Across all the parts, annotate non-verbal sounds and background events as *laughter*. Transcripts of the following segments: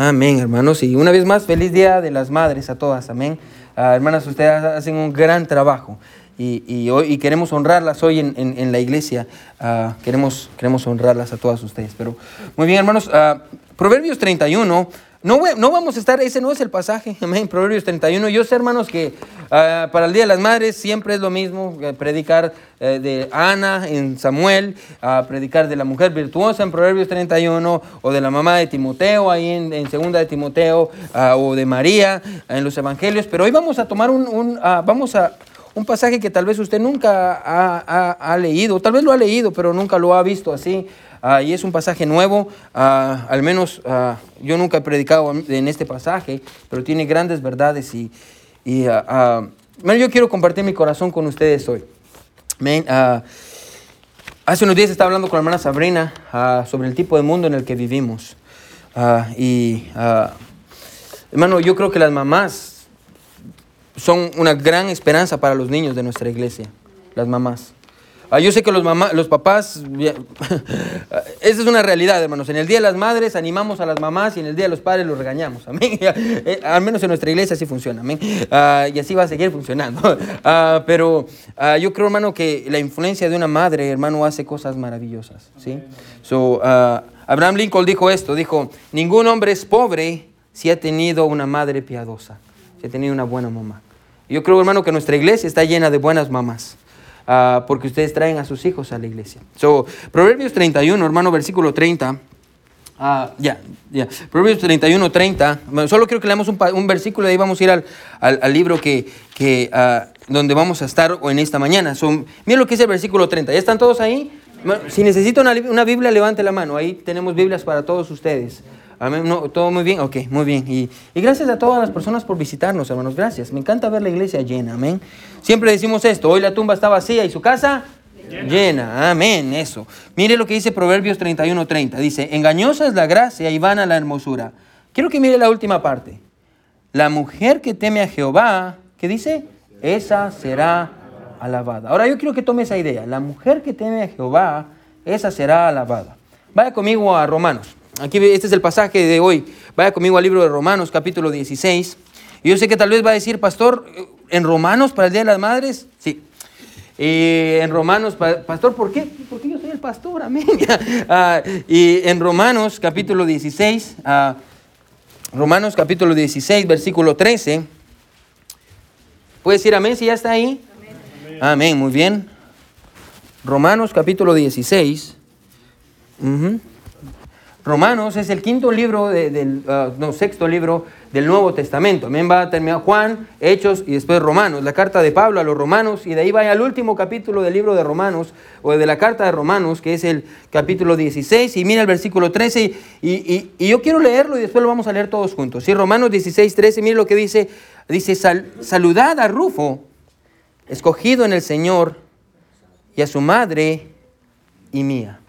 Amén, hermanos. Y una vez más, feliz Día de las Madres a todas. Amén. Ah, hermanas, ustedes hacen un gran trabajo y, hoy, y queremos honrarlas hoy en, en, la iglesia. Ah, queremos, queremos honrarlas a todas ustedes. Pero muy bien, hermanos. Uh, Proverbios 31 no, no, vamos a estar, ese no es el pasaje, amén, Proverbios 31. Yo sé, hermanos, que ah, para el Día de las Madres siempre es lo mismo, eh, predicar eh, de Ana en Samuel, uh, predicar de la mujer virtuosa en Proverbios 31, o de la mamá de Timoteo ahí en, Segunda de Timoteo, ah, o de María en los Evangelios. Pero hoy vamos a tomar un, vamos a, un pasaje que tal vez usted nunca ha, ha leído, tal vez lo ha leído, pero nunca lo ha visto así. Ah, y es un pasaje nuevo, ah, al menos ah, yo nunca he predicado en este pasaje, pero tiene grandes verdades y, y yo quiero compartir mi corazón con ustedes hoy. hace unos días estaba hablando con la hermana Sabrina sobre el tipo de mundo en el que vivimos. y, hermano, yo creo que las mamás son una gran esperanza para los niños de nuestra iglesia, las mamás. Ah, yo sé que los, los papás, *laughs* esa es una realidad, hermanos. En el Día de las Madres animamos a las mamás y en el Día de los Padres los regañamos. Amén. *laughs* Eh, al menos en nuestra iglesia así funciona. Amén. Ah, y así va a seguir funcionando. *laughs* Ah, pero yo creo, hermano, que la influencia de una madre, hermano, hace cosas maravillosas. ¿sí? So, Abraham Lincoln dijo esto, dijo, ningún hombre es pobre si ha tenido una madre piadosa, si ha tenido una buena mamá. Yo creo, hermano, que nuestra iglesia está llena de buenas mamás. Ah, porque ustedes traen a sus hijos a la iglesia. So, Proverbios 31, hermano, versículo 30. Ah, ya, ya. Proverbios 31, 30. solo quiero que leamos un, versículo y ahí vamos a ir al, al, libro que, que uh, donde vamos a estar en esta mañana. So, miren lo que dice el versículo 30. ¿Ya están todos ahí? Si necesita una, una Biblia, levante la mano. Ahí tenemos Biblias para todos ustedes. Amén. No, ¿Todo muy bien? Ok, muy bien. Y, y, gracias a todas las personas por visitarnos, hermanos. Gracias. Me encanta ver la iglesia llena. Amén. Siempre decimos esto. Hoy la tumba está vacía y su casa llena. Amén. Eso. Mire lo que dice Proverbios 31.30. Dice, engañosa es la gracia y vana la hermosura. Quiero que mire la última parte. La mujer que teme a Jehová, ¿qué dice? Esa será alabada. Ahora yo quiero que tome esa idea. La mujer que teme a Jehová, esa será alabada. Vaya conmigo a Romanos. Aquí este es el pasaje de hoy. Vaya conmigo al libro de Romanos, capítulo 16. Y yo sé que tal vez va a decir, pastor, ¿en Romanos para el Día de las Madres? Sí. en Romanos, pastor, ¿por qué? Porque yo soy el pastor, amén. *laughs* Ah, y en Romanos, capítulo 16, ah, Romanos, capítulo 16, versículo 13. ¿Puede decir amén si ya está ahí? Amén, amén muy bien. Romanos, capítulo 16. Romanos es el quinto libro, del, ah, no, sexto libro del Nuevo Testamento. También va a terminar Juan, Hechos y después Romanos. La carta de Pablo a los Romanos y de ahí va al último capítulo del libro de Romanos o de la carta de Romanos, que es el capítulo 16. Y mira el versículo 13 y, yo quiero leerlo y después lo vamos a leer todos juntos. Sí, Romanos 16, 13, mire lo que dice. Dice, saludad a Rufo, escogido en el Señor, y a su madre y mía.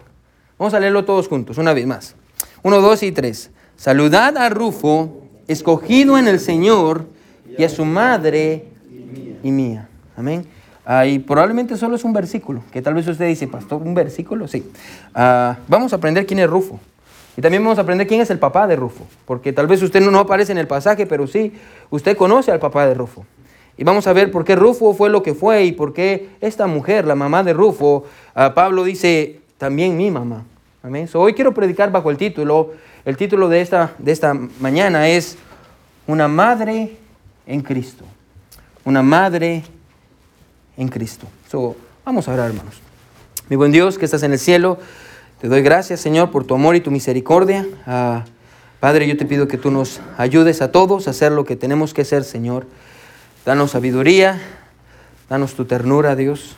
Vamos a leerlo todos juntos, una vez más. Uno, dos y tres. Saludad a Rufo, escogido en el Señor, y a su madre y mía. Amén. Ah, y probablemente solo es un versículo, que tal vez usted dice, pastor, ¿un versículo? Sí. Ah, vamos a aprender quién es Rufo. Y también vamos a aprender quién es el papá de Rufo, porque tal vez usted no, aparece en el pasaje, pero sí, usted conoce al papá de Rufo. Y vamos a ver por qué Rufo fue lo que fue y por qué esta mujer, la mamá de Rufo, ah, Pablo dice, también mi mamá. Amén. hoy quiero predicar bajo el título, el título de esta, de esta mañana es Una madre en Cristo. Una madre en Cristo. So, vamos a orar, hermanos. Mi buen Dios que estás en el cielo, te doy gracias, Señor, por tu amor y tu misericordia. Ah, Padre, yo te pido que tú nos ayudes a todos a hacer lo que tenemos que hacer, Señor. Danos sabiduría, danos tu ternura, Dios.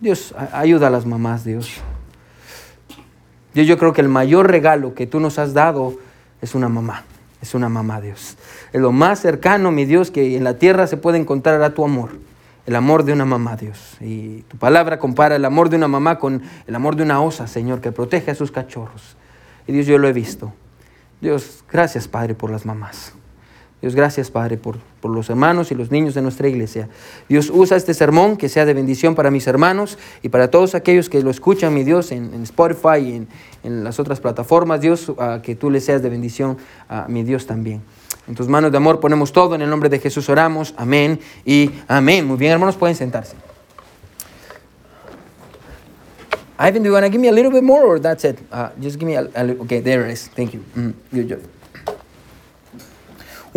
Dios, ayuda a las mamás, Dios. Yo, yo creo que el mayor regalo que tú nos has dado es una mamá. Es una mamá, Dios. Es lo más cercano, mi Dios, que en la tierra se puede encontrar a tu amor. El amor de una mamá, Dios. Y tu palabra compara el amor de una mamá con el amor de una osa, Señor, que protege a sus cachorros. Y Dios, yo lo he visto. Dios, gracias, Padre, por las mamás. Dios, gracias, Padre, por, por, los hermanos y los niños de nuestra iglesia. Dios, usa este sermón que sea de bendición para mis hermanos y para todos aquellos que lo escuchan, mi Dios, en, Spotify y en, en, las otras plataformas. Dios, que tú le seas de bendición a mi Dios también. En tus manos de amor ponemos todo. En el nombre de Jesús oramos. Amén y amén. Muy bien, hermanos, pueden sentarse. Ivan, do you want to give me a little bit more or that's it? Uh, just give me a, little. Okay, there it is. Thank you. Mm, good job.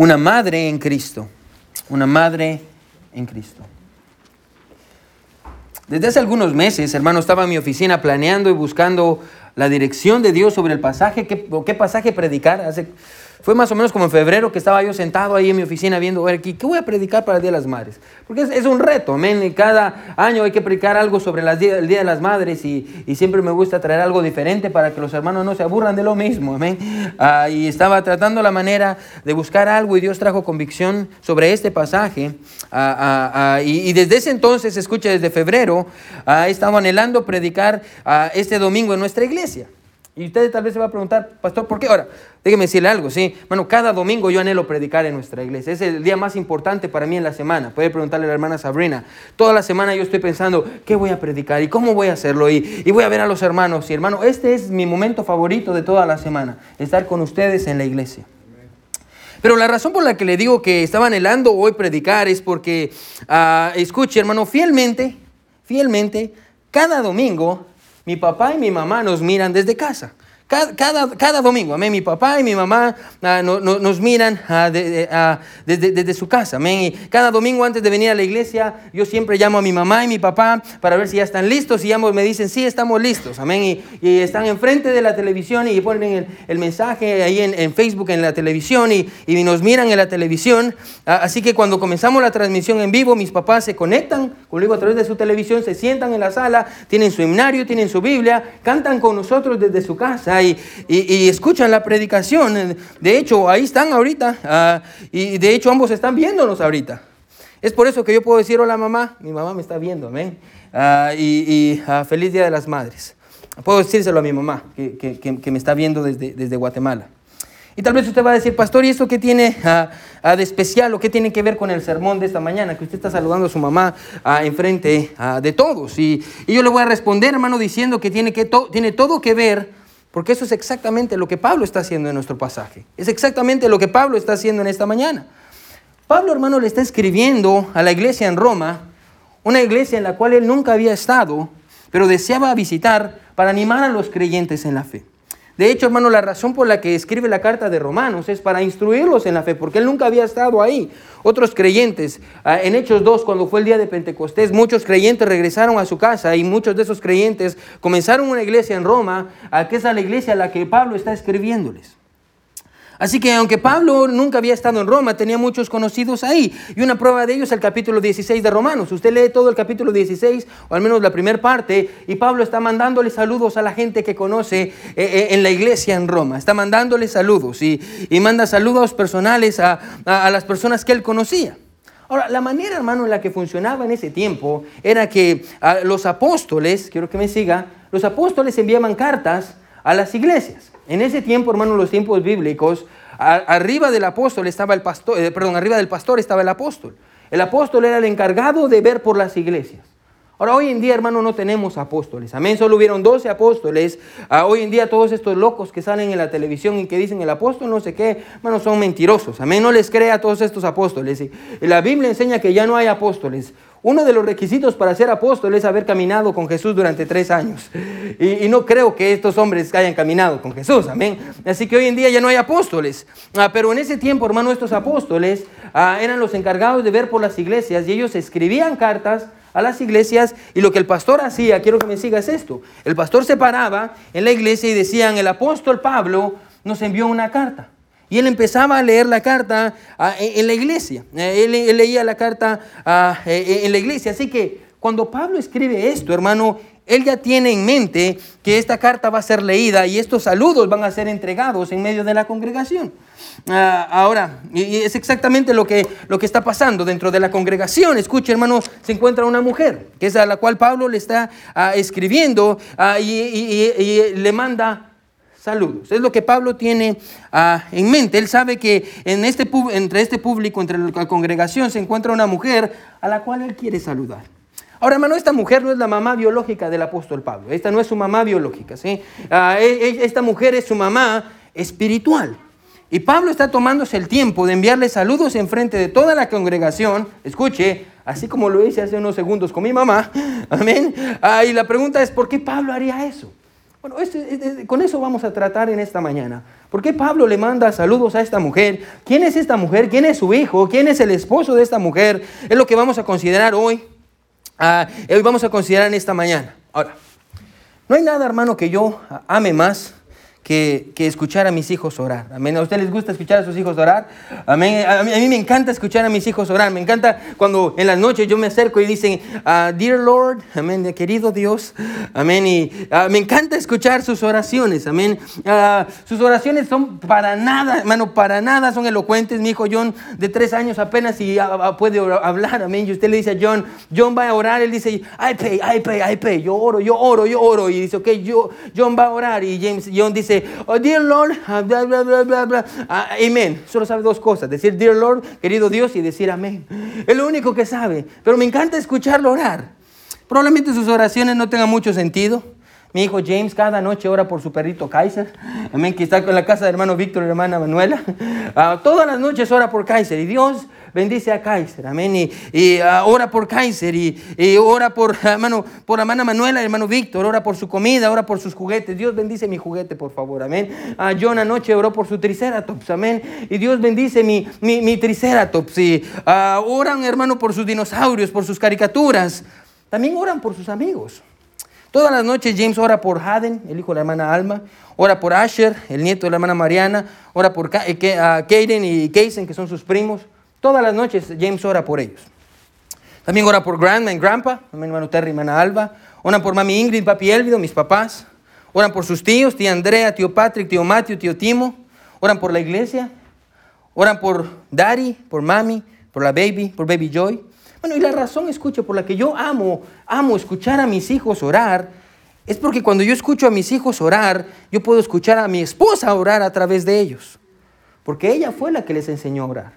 Una madre en Cristo. Una madre en Cristo. Desde hace algunos meses, hermano, estaba en mi oficina planeando y buscando la dirección de Dios sobre el pasaje, qué, qué pasaje predicar. Hace fue más o menos como en febrero que estaba yo sentado ahí en mi oficina viendo, ver, ¿qué voy a predicar para el Día de las Madres? Porque es, un reto, amén. Y cada año hay que predicar algo sobre el Día de las Madres y, siempre me gusta traer algo diferente para que los hermanos no se aburran de lo mismo, amén. Ah, y estaba tratando la manera de buscar algo y Dios trajo convicción sobre este pasaje. Ah, ah, y, y, desde ese entonces, escucha, desde febrero, he estado anhelando predicar este domingo en nuestra iglesia. Y usted tal vez se va a preguntar, pastor, ¿por qué? Ahora, déjeme decirle algo, ¿sí? Bueno, cada domingo yo anhelo predicar en nuestra iglesia. Es el día más importante para mí en la semana. Puede preguntarle a la hermana Sabrina. Toda la semana yo estoy pensando, ¿qué voy a predicar? ¿Y cómo voy a hacerlo? Y, y voy a ver a los hermanos. Y hermano, este es mi momento favorito de toda la semana, estar con ustedes en la iglesia. Pero la razón por la que le digo que estaba anhelando hoy predicar es porque, uh, escuche hermano, fielmente, fielmente, cada domingo mi papá y mi mamá nos miran desde casa. Cada, cada, domingo, amén, mi papá y mi mamá ah, nos miran ah, ah, desde, su casa, amén. Y cada domingo antes de venir a la iglesia, yo siempre llamo a mi mamá y mi papá para ver si ya están listos. Y ambos me dicen, sí, estamos listos, amén. Y, están enfrente de la televisión y ponen el, mensaje ahí en, Facebook, en la televisión, y, y, nos miran en la televisión. así que cuando comenzamos la transmisión en vivo, mis papás se conectan conmigo a través de su televisión, se sientan en la sala, tienen su himnario, tienen su Biblia, cantan con nosotros desde su casa y, escuchan la predicación. De hecho, ahí están ahorita. Ah, y de hecho, ambos están viéndonos ahorita. Es por eso que yo puedo decir, hola mamá, mi mamá me está viendo, amén. Ah, y, ah, feliz Día de las Madres. Puedo decírselo a mi mamá, que, me está viendo desde, desde, Guatemala. Y tal vez usted va a decir, pastor, ¿y esto qué tiene de especial o qué tiene que ver con el sermón de esta mañana? Que usted está saludando a su mamá enfrente de todos. Y, yo le voy a responder, hermano, diciendo que tiene, que tiene todo que ver porque eso es exactamente lo que Pablo está haciendo en nuestro pasaje. Es exactamente lo que Pablo está haciendo en esta mañana. Pablo, hermano, le está escribiendo a la iglesia en Roma, una iglesia en la cual él nunca había estado, pero deseaba visitar para animar a los creyentes en la fe. De hecho, hermano, la razón por la que escribe la carta de Romanos es para instruirlos en la fe, porque él nunca había estado ahí. Otros creyentes, ah, en Hechos 2, cuando fue el día de Pentecostés, muchos creyentes regresaron a su casa y muchos de esos creyentes comenzaron una iglesia en Roma, que es la iglesia a la que Pablo está escribiéndoles. Así que aunque Pablo nunca había estado en Roma, tenía muchos conocidos ahí. Y una prueba de ello es el capítulo 16 de Romanos. Usted lee todo el capítulo 16, o al menos la primera parte, y Pablo está mandándole saludos a la gente que conoce eh, eh, en la iglesia en Roma. Está mandándole saludos y, manda saludos personales a, las personas que él conocía. Ahora, la manera, hermano, en la que funcionaba en ese tiempo era que los apóstoles, quiero que me siga, los apóstoles enviaban cartas a las iglesias. En ese tiempo, hermano, los tiempos bíblicos, arriba del apóstol estaba el pastor, eh, perdón, arriba del pastor estaba el apóstol. El apóstol era el encargado de ver por las iglesias. Ahora, hoy en día, hermano, no tenemos apóstoles. Amén, solo hubieron 12 apóstoles. Ah, hoy en día todos estos locos que salen en la televisión y que dicen el apóstol no sé qué, hermano, son mentirosos. Amén, no les crea a todos estos apóstoles. Y la Biblia enseña que ya no hay apóstoles. Uno de los requisitos para ser apóstol es haber caminado con Jesús durante tres años. Y, no creo que estos hombres hayan caminado con Jesús, amén. Así que hoy en día ya no hay apóstoles. Ah, pero en ese tiempo, hermano, estos apóstoles ah, eran los encargados de ver por las iglesias y ellos escribían cartas a las iglesias y lo que el pastor hacía, quiero que me siga, es esto. El pastor se paraba en la iglesia y decían, el apóstol Pablo nos envió una carta. Y él empezaba a leer la carta ah, en la iglesia. Eh, él, leía la carta ah, eh, en la iglesia. Así que cuando Pablo escribe esto, hermano, él ya tiene en mente que esta carta va a ser leída y estos saludos van a ser entregados en medio de la congregación. Ah, ahora, y es exactamente lo que, lo que está pasando dentro de la congregación. Escuche, hermano, se encuentra una mujer, que es a la cual Pablo le está escribiendo y le manda saludos. Es lo que Pablo tiene ah, en mente. Él sabe que en este, entre este público, entre la congregación, se encuentra una mujer a la cual él quiere saludar. Ahora, hermano, esta mujer no es la mamá biológica del apóstol Pablo. Esta no es su mamá biológica. ¿sí? Ah, e, e, esta mujer es su mamá espiritual. Y Pablo está tomándose el tiempo de enviarle saludos en frente de toda la congregación. Escuche, así como lo hice hace unos segundos con mi mamá. *laughs* Amén. Ah, y la pregunta es, ¿por qué Pablo haría eso? Bueno, con eso vamos a tratar en esta mañana. ¿Por qué Pablo le manda saludos a esta mujer? ¿Quién es esta mujer? ¿Quién es su hijo? ¿Quién es el esposo de esta mujer? Es lo que vamos a considerar hoy. Ah, hoy vamos a considerar en esta mañana. Ahora, no hay nada, hermano, que yo ame más que, escuchar a mis hijos orar. Amén. ¿A usted les gusta escuchar a sus hijos orar? Amén. A mí, me encanta escuchar a mis hijos orar. Me encanta cuando en las noches yo me acerco y dicen, ah, Dear Lord, amén, querido Dios, amén. Y ah, me encanta escuchar sus oraciones, amén. Ah, sus oraciones son para nada, hermano, para nada son elocuentes. Mi hijo John, de tres años apenas, y puede hablar, amén. Y usted le dice a John, John va a orar, él dice, I pay, I pay, I pay. Yo oro, yo oro, yo oro. Y dice, ok, yo, John va a orar. Y James, John dice, oh dear Lord, ah, bla, bla, bla, bla, bla. Ah, amén. Solo sabe dos cosas, decir dear Lord, querido Dios, y decir amén. Es lo único que sabe, pero me encanta escucharlo orar. Probablemente sus oraciones no tengan mucho sentido. Mi hijo James cada noche ora por su perrito Kaiser. Amén, que está en la casa de hermano Víctor y hermana Manuela. Ah, todas las noches ora por Kaiser. Y Dios bendice a Kaiser, amén, y, ah, ora por Kaiser, y, ora por, hermano, por hermana Manuela, hermano Víctor, ora por su comida, ora por sus juguetes, Dios bendice mi juguete, por favor, amén. Uh, John anoche oró por su triceratops, amén, y Dios bendice mi, mi, triceratops, y oran, hermano, por sus dinosaurios, por sus caricaturas, también oran por sus amigos. Todas las noches James ora por Haden, el hijo de la hermana Alma, ora por Asher, el nieto de la hermana Mariana, ora por eh, Kaden y Kaysen, que son sus primos. Todas las noches James ora por ellos. También ora por Grandma y Grandpa, mi hermano Terry y hermana Alba. Oran por mami Ingrid, papi Elvido, mis papás. Oran por sus tíos, tía Andrea, tío Patrick, tío Matthew, tío Timo. Oran por la iglesia. Oran por Daddy, por mami, por la baby, por baby Joy. Bueno, y la razón, escucho, por la que yo amo, amo escuchar a mis hijos orar, es porque cuando yo escucho a mis hijos orar, yo puedo escuchar a mi esposa orar a través de ellos. Porque ella fue la que les enseñó a orar.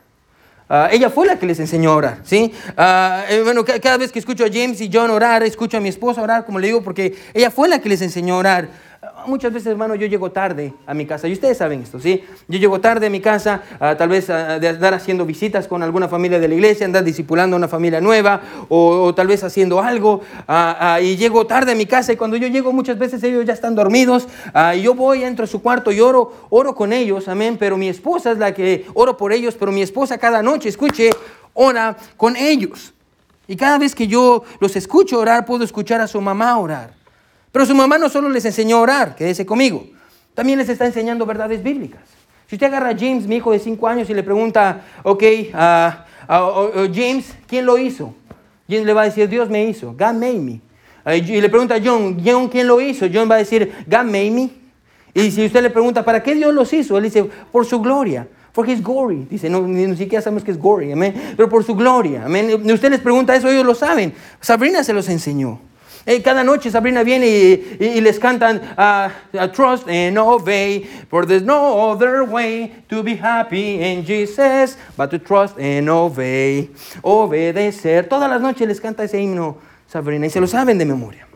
Ah, ella fue la que les enseñó a orar, ¿sí? Uh, bueno, cada vez que escucho a James y John orar, escucho a mi esposa orar, como le digo, porque ella fue la que les enseñó a orar muchas veces, hermano, yo llego tarde a mi casa, y ustedes saben esto, ¿sí? Yo llego tarde a mi casa, tal vez de andar haciendo visitas con alguna familia de la iglesia, andar discipulando a una familia nueva, o, tal vez haciendo algo, y llego tarde a mi casa, y cuando yo llego muchas veces ellos ya están dormidos, y yo voy, entro a su cuarto y oro, oro con ellos, amén, pero mi esposa es la que oro por ellos, pero mi esposa cada noche, escuche, ora con ellos. Y cada vez que yo los escucho orar, puedo escuchar a su mamá orar. Pero su mamá no solo les enseñó a orar, quédese conmigo, también les está enseñando verdades bíblicas. Si usted agarra a James, mi hijo de 5 años, y le pregunta, ok, James, ¿quién lo hizo? James le va a decir, Dios me hizo, God made me. Y le pregunta a John, John, ¿quién lo hizo? John va a decir, God made me. Y si usted le pregunta, ¿para qué Dios los hizo? Él dice, por su gloria. Porque es glory. Dice, no, ni siquiera sabemos que es gory, amén. Pero por su gloria, amén. Usted les pregunta eso, ellos lo saben. Sabrina se los enseñó. Eh, cada noche Sabrina viene y, les cantan uh, Trust and Obey, for there's no other way to be happy in Jesus but to trust and obey. Obedecer. Todas las noches les canta ese himno Sabrina y se lo saben de memoria.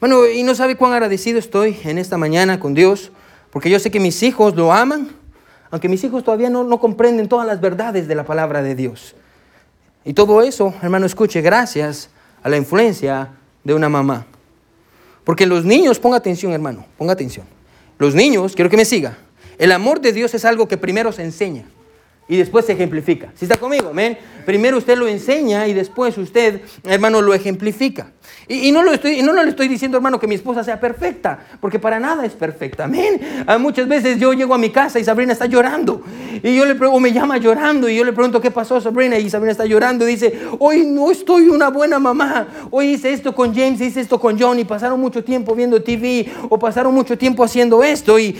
Bueno, y no sabe cuán agradecido estoy en esta mañana con Dios, porque yo sé que mis hijos lo aman, aunque mis hijos todavía no, no comprenden todas las verdades de la palabra de Dios. Y todo eso, hermano, escuche, gracias a la influencia de una mamá. Porque los niños, ponga atención hermano, ponga atención. Los niños, quiero que me siga, el amor de Dios es algo que primero se enseña y después se ejemplifica. ¿Sí está conmigo? Amén. Primero usted lo enseña y después usted, hermano, lo ejemplifica. Y, no, lo estoy, no, le estoy diciendo, hermano, que mi esposa sea perfecta, porque para nada es perfecta. Amén. Ah, muchas veces yo llego a mi casa y Sabrina está llorando. Y yo le pregunto, me llama llorando y yo le pregunto, ¿qué pasó, Sabrina? Y Sabrina está llorando y dice, hoy no estoy una buena mamá. Hoy hice esto con James, hice esto con John y pasaron mucho tiempo viendo TV o pasaron mucho tiempo haciendo esto y,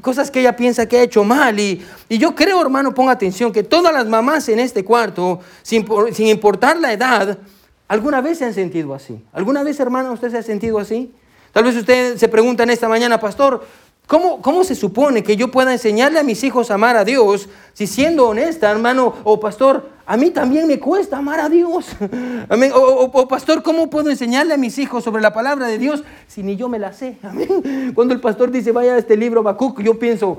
cosas que ella piensa que ha hecho mal. Y, yo creo, hermano, ponga atención, que todas las mamás en este cuarto, sin, importar la edad, ¿alguna vez se han sentido así? ¿Alguna vez, hermana, usted se ha sentido así? Tal vez usted se pregunta en esta mañana, pastor, ¿cómo, ¿cómo se supone que yo pueda enseñarle a mis hijos a amar a Dios si siendo honesta, hermano o pastor, a mí también me cuesta amar a Dios? *laughs* Amén. O, pastor, ¿cómo puedo enseñarle a mis hijos sobre la palabra de Dios si ni yo me la sé? Amén. *laughs* Cuando el pastor dice, vaya a este libro, Bacuc, yo pienso,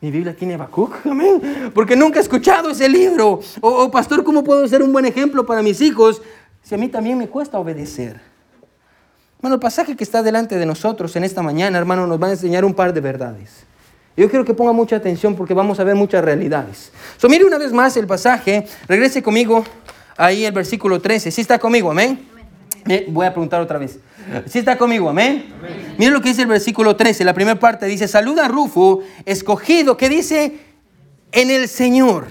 mi Biblia tiene Habacuc, *laughs* amén. Porque nunca he escuchado ese libro. O, pastor, ¿cómo puedo ser un buen ejemplo para mis hijos si a mí también me cuesta obedecer? Bueno, el pasaje que está delante de nosotros en esta mañana, hermano, nos va a enseñar un par de verdades. Yo quiero que ponga mucha atención porque vamos a ver muchas realidades. So, mire una vez más el pasaje, regrese conmigo ahí el versículo 13. ¿Sí está conmigo? Amén. Voy a preguntar otra vez. ¿Sí está conmigo? Amén. Mira lo que dice el versículo 13. La primera parte dice, saluda a Rufo, escogido, que dice, en el Señor.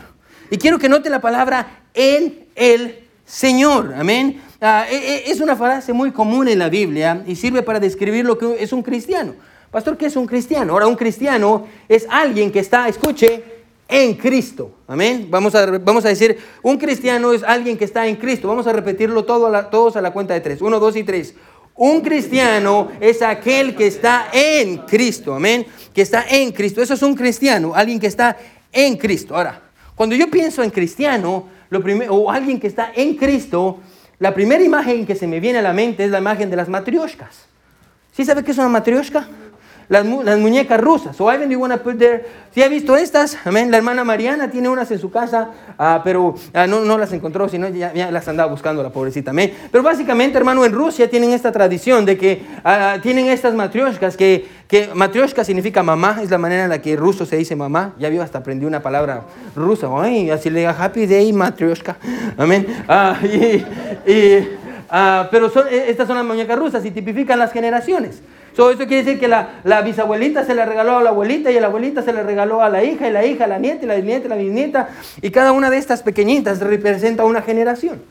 Y quiero que note la palabra en el Señor. Amén. Ah, e, e, es una frase muy común en la Biblia y sirve para describir lo que es un cristiano. Pastor, ¿qué es un cristiano? Ahora, un cristiano es alguien que está, escuche, en Cristo. Amén. Vamos a, vamos a decir, un cristiano es alguien que está en Cristo. Vamos a repetirlo todo todos a la cuenta de tres. Uno, dos y tres. Un cristiano es aquel que está en Cristo, amén, que está en Cristo. Eso es un cristiano, alguien que está en Cristo. Ahora, cuando yo pienso en cristiano, o alguien que está en Cristo, la primera imagen que se me viene a la mente es la imagen de las matrioshkas. ¿Sí sabe qué es una matrioshka? Las, muñecas rusas. So Ivan, you want to put there? Si ha visto estas. La hermana Mariana tiene unas en su casa, uh, pero uh, no, las encontró, sino ya, las andaba buscando la pobrecita. Amén. Pero básicamente, hermano, en Rusia tienen esta tradición de que uh, tienen estas matrioshkas, que, que matrioshka significa mamá, es la manera en la que en ruso se dice mamá. Ya vio, hasta aprendí una palabra rusa. Así le diga Happy Day, matrioshka. Amén. pero son, e, estas son las muñecas rusas y tipifican las generaciones. So, eso quiere decir que la, la, bisabuelita se le regaló a la abuelita y la abuelita se le regaló a la hija y la hija la nieta y la nieta la bisnieta. Y cada una de estas pequeñitas representa una generación.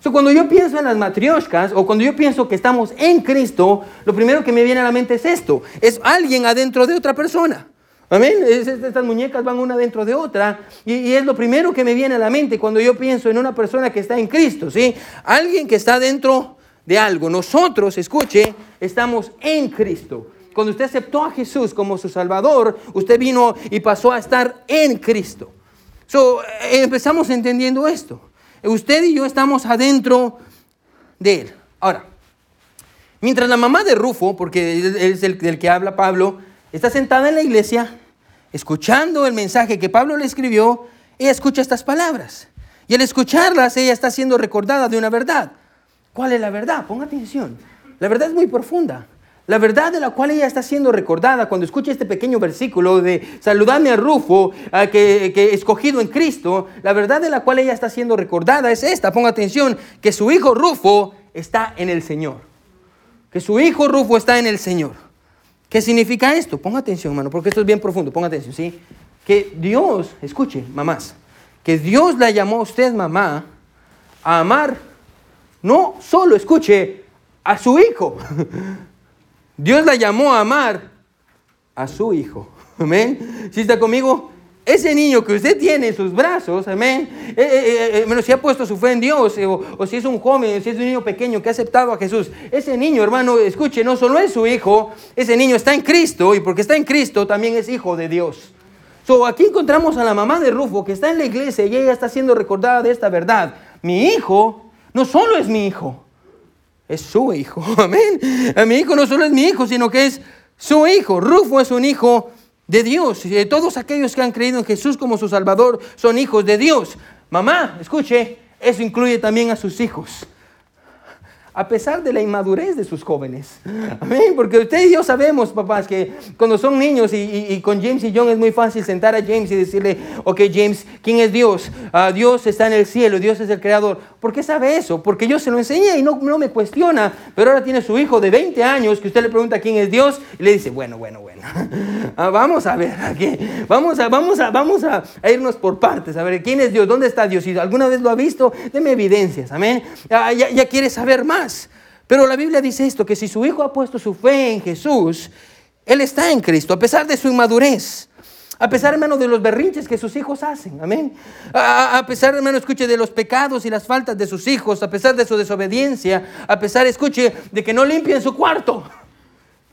So, cuando yo pienso en las matrioshkas o cuando yo pienso que estamos en Cristo, lo primero que me viene a la mente es esto. Es alguien adentro de otra persona. Amén. estas muñecas van una dentro de otra. Y, y, es lo primero que me viene a la mente cuando yo pienso en una persona que está en Cristo. ¿sí? Alguien que está dentro de algo. Nosotros, escuche, estamos en Cristo. Cuando usted aceptó a Jesús como su Salvador, usted vino y pasó a estar en Cristo. So, eh, empezamos entendiendo esto. Usted y yo estamos adentro de Él. Ahora, mientras la mamá de Rufo, porque es el del que habla Pablo, está sentada en la iglesia, escuchando el mensaje que Pablo le escribió, ella escucha estas palabras. Y al escucharlas, ella está siendo recordada de una verdad. ¿Cuál es la verdad? Ponga atención. La verdad es muy profunda. La verdad de la cual ella está siendo recordada cuando escucha este pequeño versículo de saludarme a Rufo, a que, que escogido en Cristo, la verdad de la cual ella está siendo recordada es esta, ponga atención, que su hijo Rufo está en el Señor. Que su hijo Rufo está en el Señor. ¿Qué significa esto? Ponga atención, hermano, porque esto es bien profundo, ponga atención, ¿sí? Que Dios, escuche, mamás, que Dios la llamó a usted, mamá, a amar no solo escuche a su hijo. *laughs* Dios la llamó a amar a su hijo. *laughs* Amén. Si está conmigo, ese niño que usted tiene en sus brazos, amén, eh, eh, eh, si ha puesto su fe en Dios, o, si es un joven, si es un niño pequeño que ha aceptado a Jesús, ese niño, hermano, escuche, no solo es su hijo, ese niño está en Cristo, y porque está en Cristo también es hijo de Dios. So, aquí encontramos a la mamá de Rufo que está en la iglesia y ella está siendo recordada de esta verdad. Mi hijo no solo es mi hijo, es su hijo. *laughs* Amén. Mi hijo no solo es mi hijo, sino que es su hijo. Rufo es un hijo de Dios. Todos aquellos que han creído en Jesús como su Salvador son hijos de Dios. Mamá, escuche, eso incluye también a sus hijos a pesar de la inmadurez de sus jóvenes. *laughs* Amén, porque usted y yo sabemos, papás, que cuando son niños y, con James y John es muy fácil sentar a James y decirle, ok James, ¿quién es Dios? Ah, Dios está en el cielo, Dios es el creador. ¿Por qué sabe eso? Porque yo se lo enseñé y no, no me cuestiona, pero ahora tiene su hijo de 20 años que usted le pregunta quién es Dios y le dice, bueno, bueno, bueno, *laughs* ah, vamos a ver, aquí, vamos, a, vamos, a, vamos a, irnos por partes, a ver, ¿quién es Dios? ¿Dónde está Dios? Si alguna vez lo ha visto, deme evidencias, amén. Ah, ya quiere saber más. Pero la Biblia dice esto, que si su hijo ha puesto su fe en Jesús, él está en Cristo, a pesar de su inmadurez. A pesar, hermano, de los berrinches que sus hijos hacen. Amén. A, pesar, hermano, escuche, de los pecados y las faltas de sus hijos. A pesar de su desobediencia. A pesar, escuche, de que no limpien su cuarto.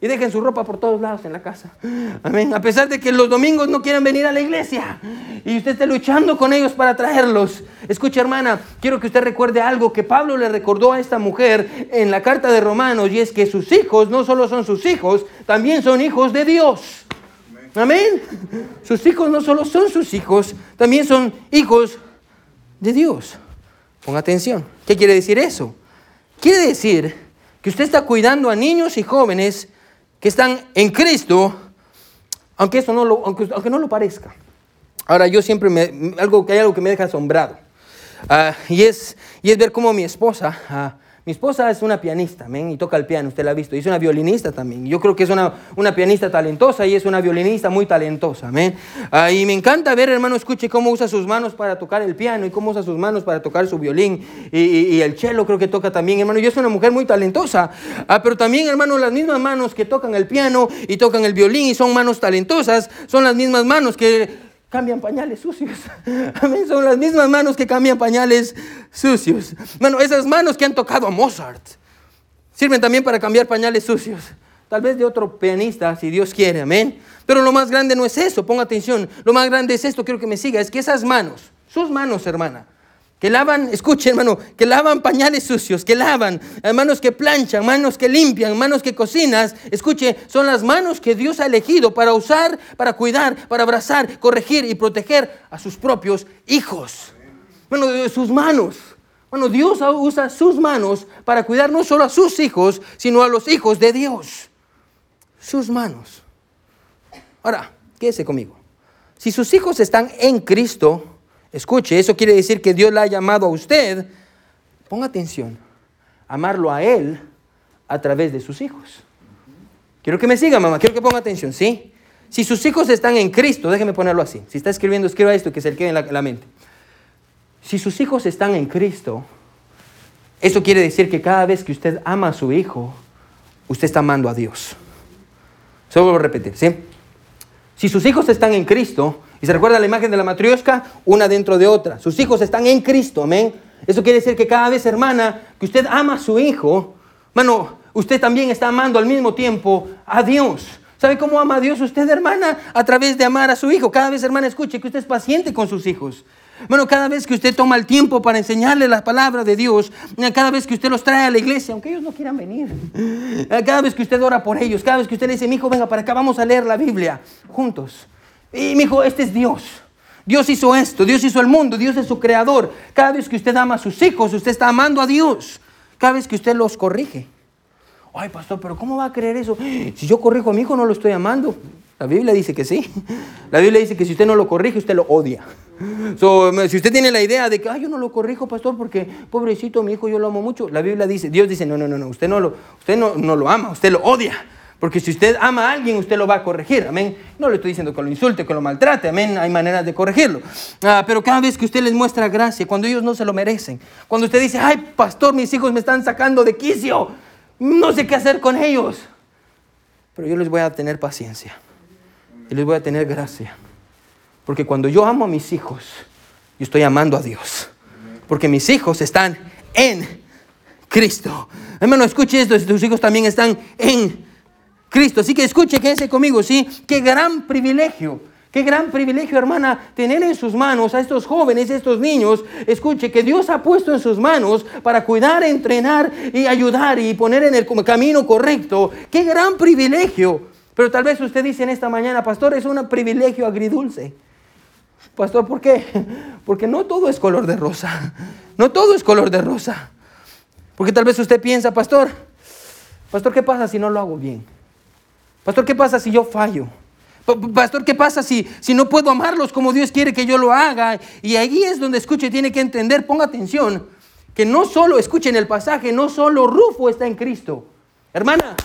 Y dejen su ropa por todos lados en la casa. Amén. A pesar de que los domingos no quieran venir a la iglesia y usted esté luchando con ellos para traerlos. Escucha, hermana, quiero que usted recuerde algo que Pablo le recordó a esta mujer en la carta de Romanos y es que sus hijos no solo son sus hijos, también son hijos de Dios. Amén. Sus hijos no solo son sus hijos, también son hijos de Dios. Ponga atención. ¿Qué quiere decir eso? Quiere decir que usted está cuidando a niños y jóvenes que están en Cristo, aunque, eso no lo, aunque, aunque no lo parezca. Ahora, yo siempre me, algo, hay algo que me deja asombrado, uh, y, es, y es ver cómo mi esposa, uh, mi esposa es una pianista, y toca el piano, usted la ha visto, y es una violinista también. Yo creo que es una, una pianista talentosa y es una violinista muy talentosa. Uh, y me encanta ver, hermano, escuche cómo usa sus manos para tocar el piano y cómo usa sus manos para tocar su violín y, y, el cello creo que toca también, hermano. Yo es una mujer muy talentosa, uh, pero también, hermano, las mismas manos que tocan el piano y tocan el violín y son manos talentosas, son las mismas manos que cambian pañales sucios. *laughs* Amén. Son las mismas manos que cambian pañales sucios. Bueno, esas manos que han tocado a Mozart sirven también para cambiar pañales sucios. Tal vez de otro pianista, si Dios quiere. Amén. Pero lo más grande no es eso. Ponga atención. Lo más grande es esto. Quiero que me siga. Es que esas manos, sus manos, hermana, que lavan, escuchen hermano, que lavan pañales sucios, que lavan, manos que planchan, manos que limpian, manos que cocinas, escuche, son las manos que Dios ha elegido para usar, para cuidar, para abrazar, corregir y proteger a sus propios hijos. Bueno, sus manos. Bueno, Dios usa sus manos para cuidar no solo a sus hijos, sino a los hijos de Dios. Sus manos. Ahora, quédese conmigo. Si sus hijos están en Cristo, Escuche, eso quiere decir que Dios la ha llamado a usted. Ponga atención. Amarlo a Él a través de sus hijos. Quiero que me siga, mamá. Quiero que ponga atención, ¿sí? Si sus hijos están en Cristo, déjeme ponerlo así. Si está escribiendo, escriba esto que se le quede en la, mente. Si sus hijos están en Cristo, eso quiere decir que cada vez que usted ama a su hijo, usted está amando a Dios. Se vuelvo a repetir, ¿sí? Si sus hijos están en Cristo, y se recuerda la imagen de la matriosca, una dentro de otra. Sus hijos están en Cristo, amén. Eso quiere decir que cada vez, hermana, que usted ama a su hijo, mano, usted también está amando al mismo tiempo a Dios. ¿Sabe cómo ama a Dios usted, hermana? A través de amar a su hijo. Cada vez, hermana, escuche que usted es paciente con sus hijos. Bueno, cada vez que usted toma el tiempo para enseñarle la palabra de Dios, cada vez que usted los trae a la iglesia, aunque ellos no quieran venir, *laughs* cada vez que usted ora por ellos, cada vez que usted le dice, mi hijo, venga para acá, vamos a leer la Biblia juntos. Y me dijo, este es Dios. Dios hizo esto, Dios hizo el mundo, Dios es su creador. Cada vez que usted ama a sus hijos, usted está amando a Dios. Cada vez que usted los corrige. Ay, pastor, pero ¿cómo va a creer eso? Si yo corrijo a mi hijo, no lo estoy amando. La Biblia dice que sí. La Biblia dice que si usted no lo corrige, usted lo odia. si usted tiene la idea de que, ay, yo no lo corrijo, pastor, porque pobrecito mi hijo, yo lo amo mucho. La Biblia dice, Dios dice, no, no, no, no, usted no lo, usted no, no lo ama, usted lo odia. Porque si usted ama a alguien, usted lo va a corregir, amén. No le estoy diciendo que lo insulte, que lo maltrate, amén. Hay maneras de corregirlo. Ah, pero cada vez que usted les muestra gracia, cuando ellos no se lo merecen, cuando usted dice, ay, pastor, mis hijos me están sacando de quicio, no sé qué hacer con ellos. Pero yo les voy a tener paciencia y les voy a tener gracia. Porque cuando yo amo a mis hijos, yo estoy amando a Dios. Porque mis hijos están en Cristo. Hermano, escuche esto, tus hijos también están en Cristo. Así que escuche, quédese conmigo, ¿sí? Qué gran privilegio. Qué gran privilegio, hermana, tener en sus manos a estos jóvenes, a estos niños. Escuche, que Dios ha puesto en sus manos para cuidar, entrenar y ayudar y poner en el camino correcto. Qué gran privilegio. Pero tal vez usted dice en esta mañana, pastor, es un privilegio agridulce. Pastor, ¿por qué? *laughs* Porque no todo es color de rosa. No todo es color de rosa. Porque tal vez usted piensa, pastor, pastor, ¿qué pasa si no lo hago bien? Pastor, ¿qué pasa si yo fallo? Pastor, ¿qué pasa si, si no puedo amarlos como Dios quiere que yo lo haga? Y ahí es donde escuche, tiene que entender, ponga atención, que no solo, escuchen el pasaje, no solo Rufo está en Cristo. Hermana,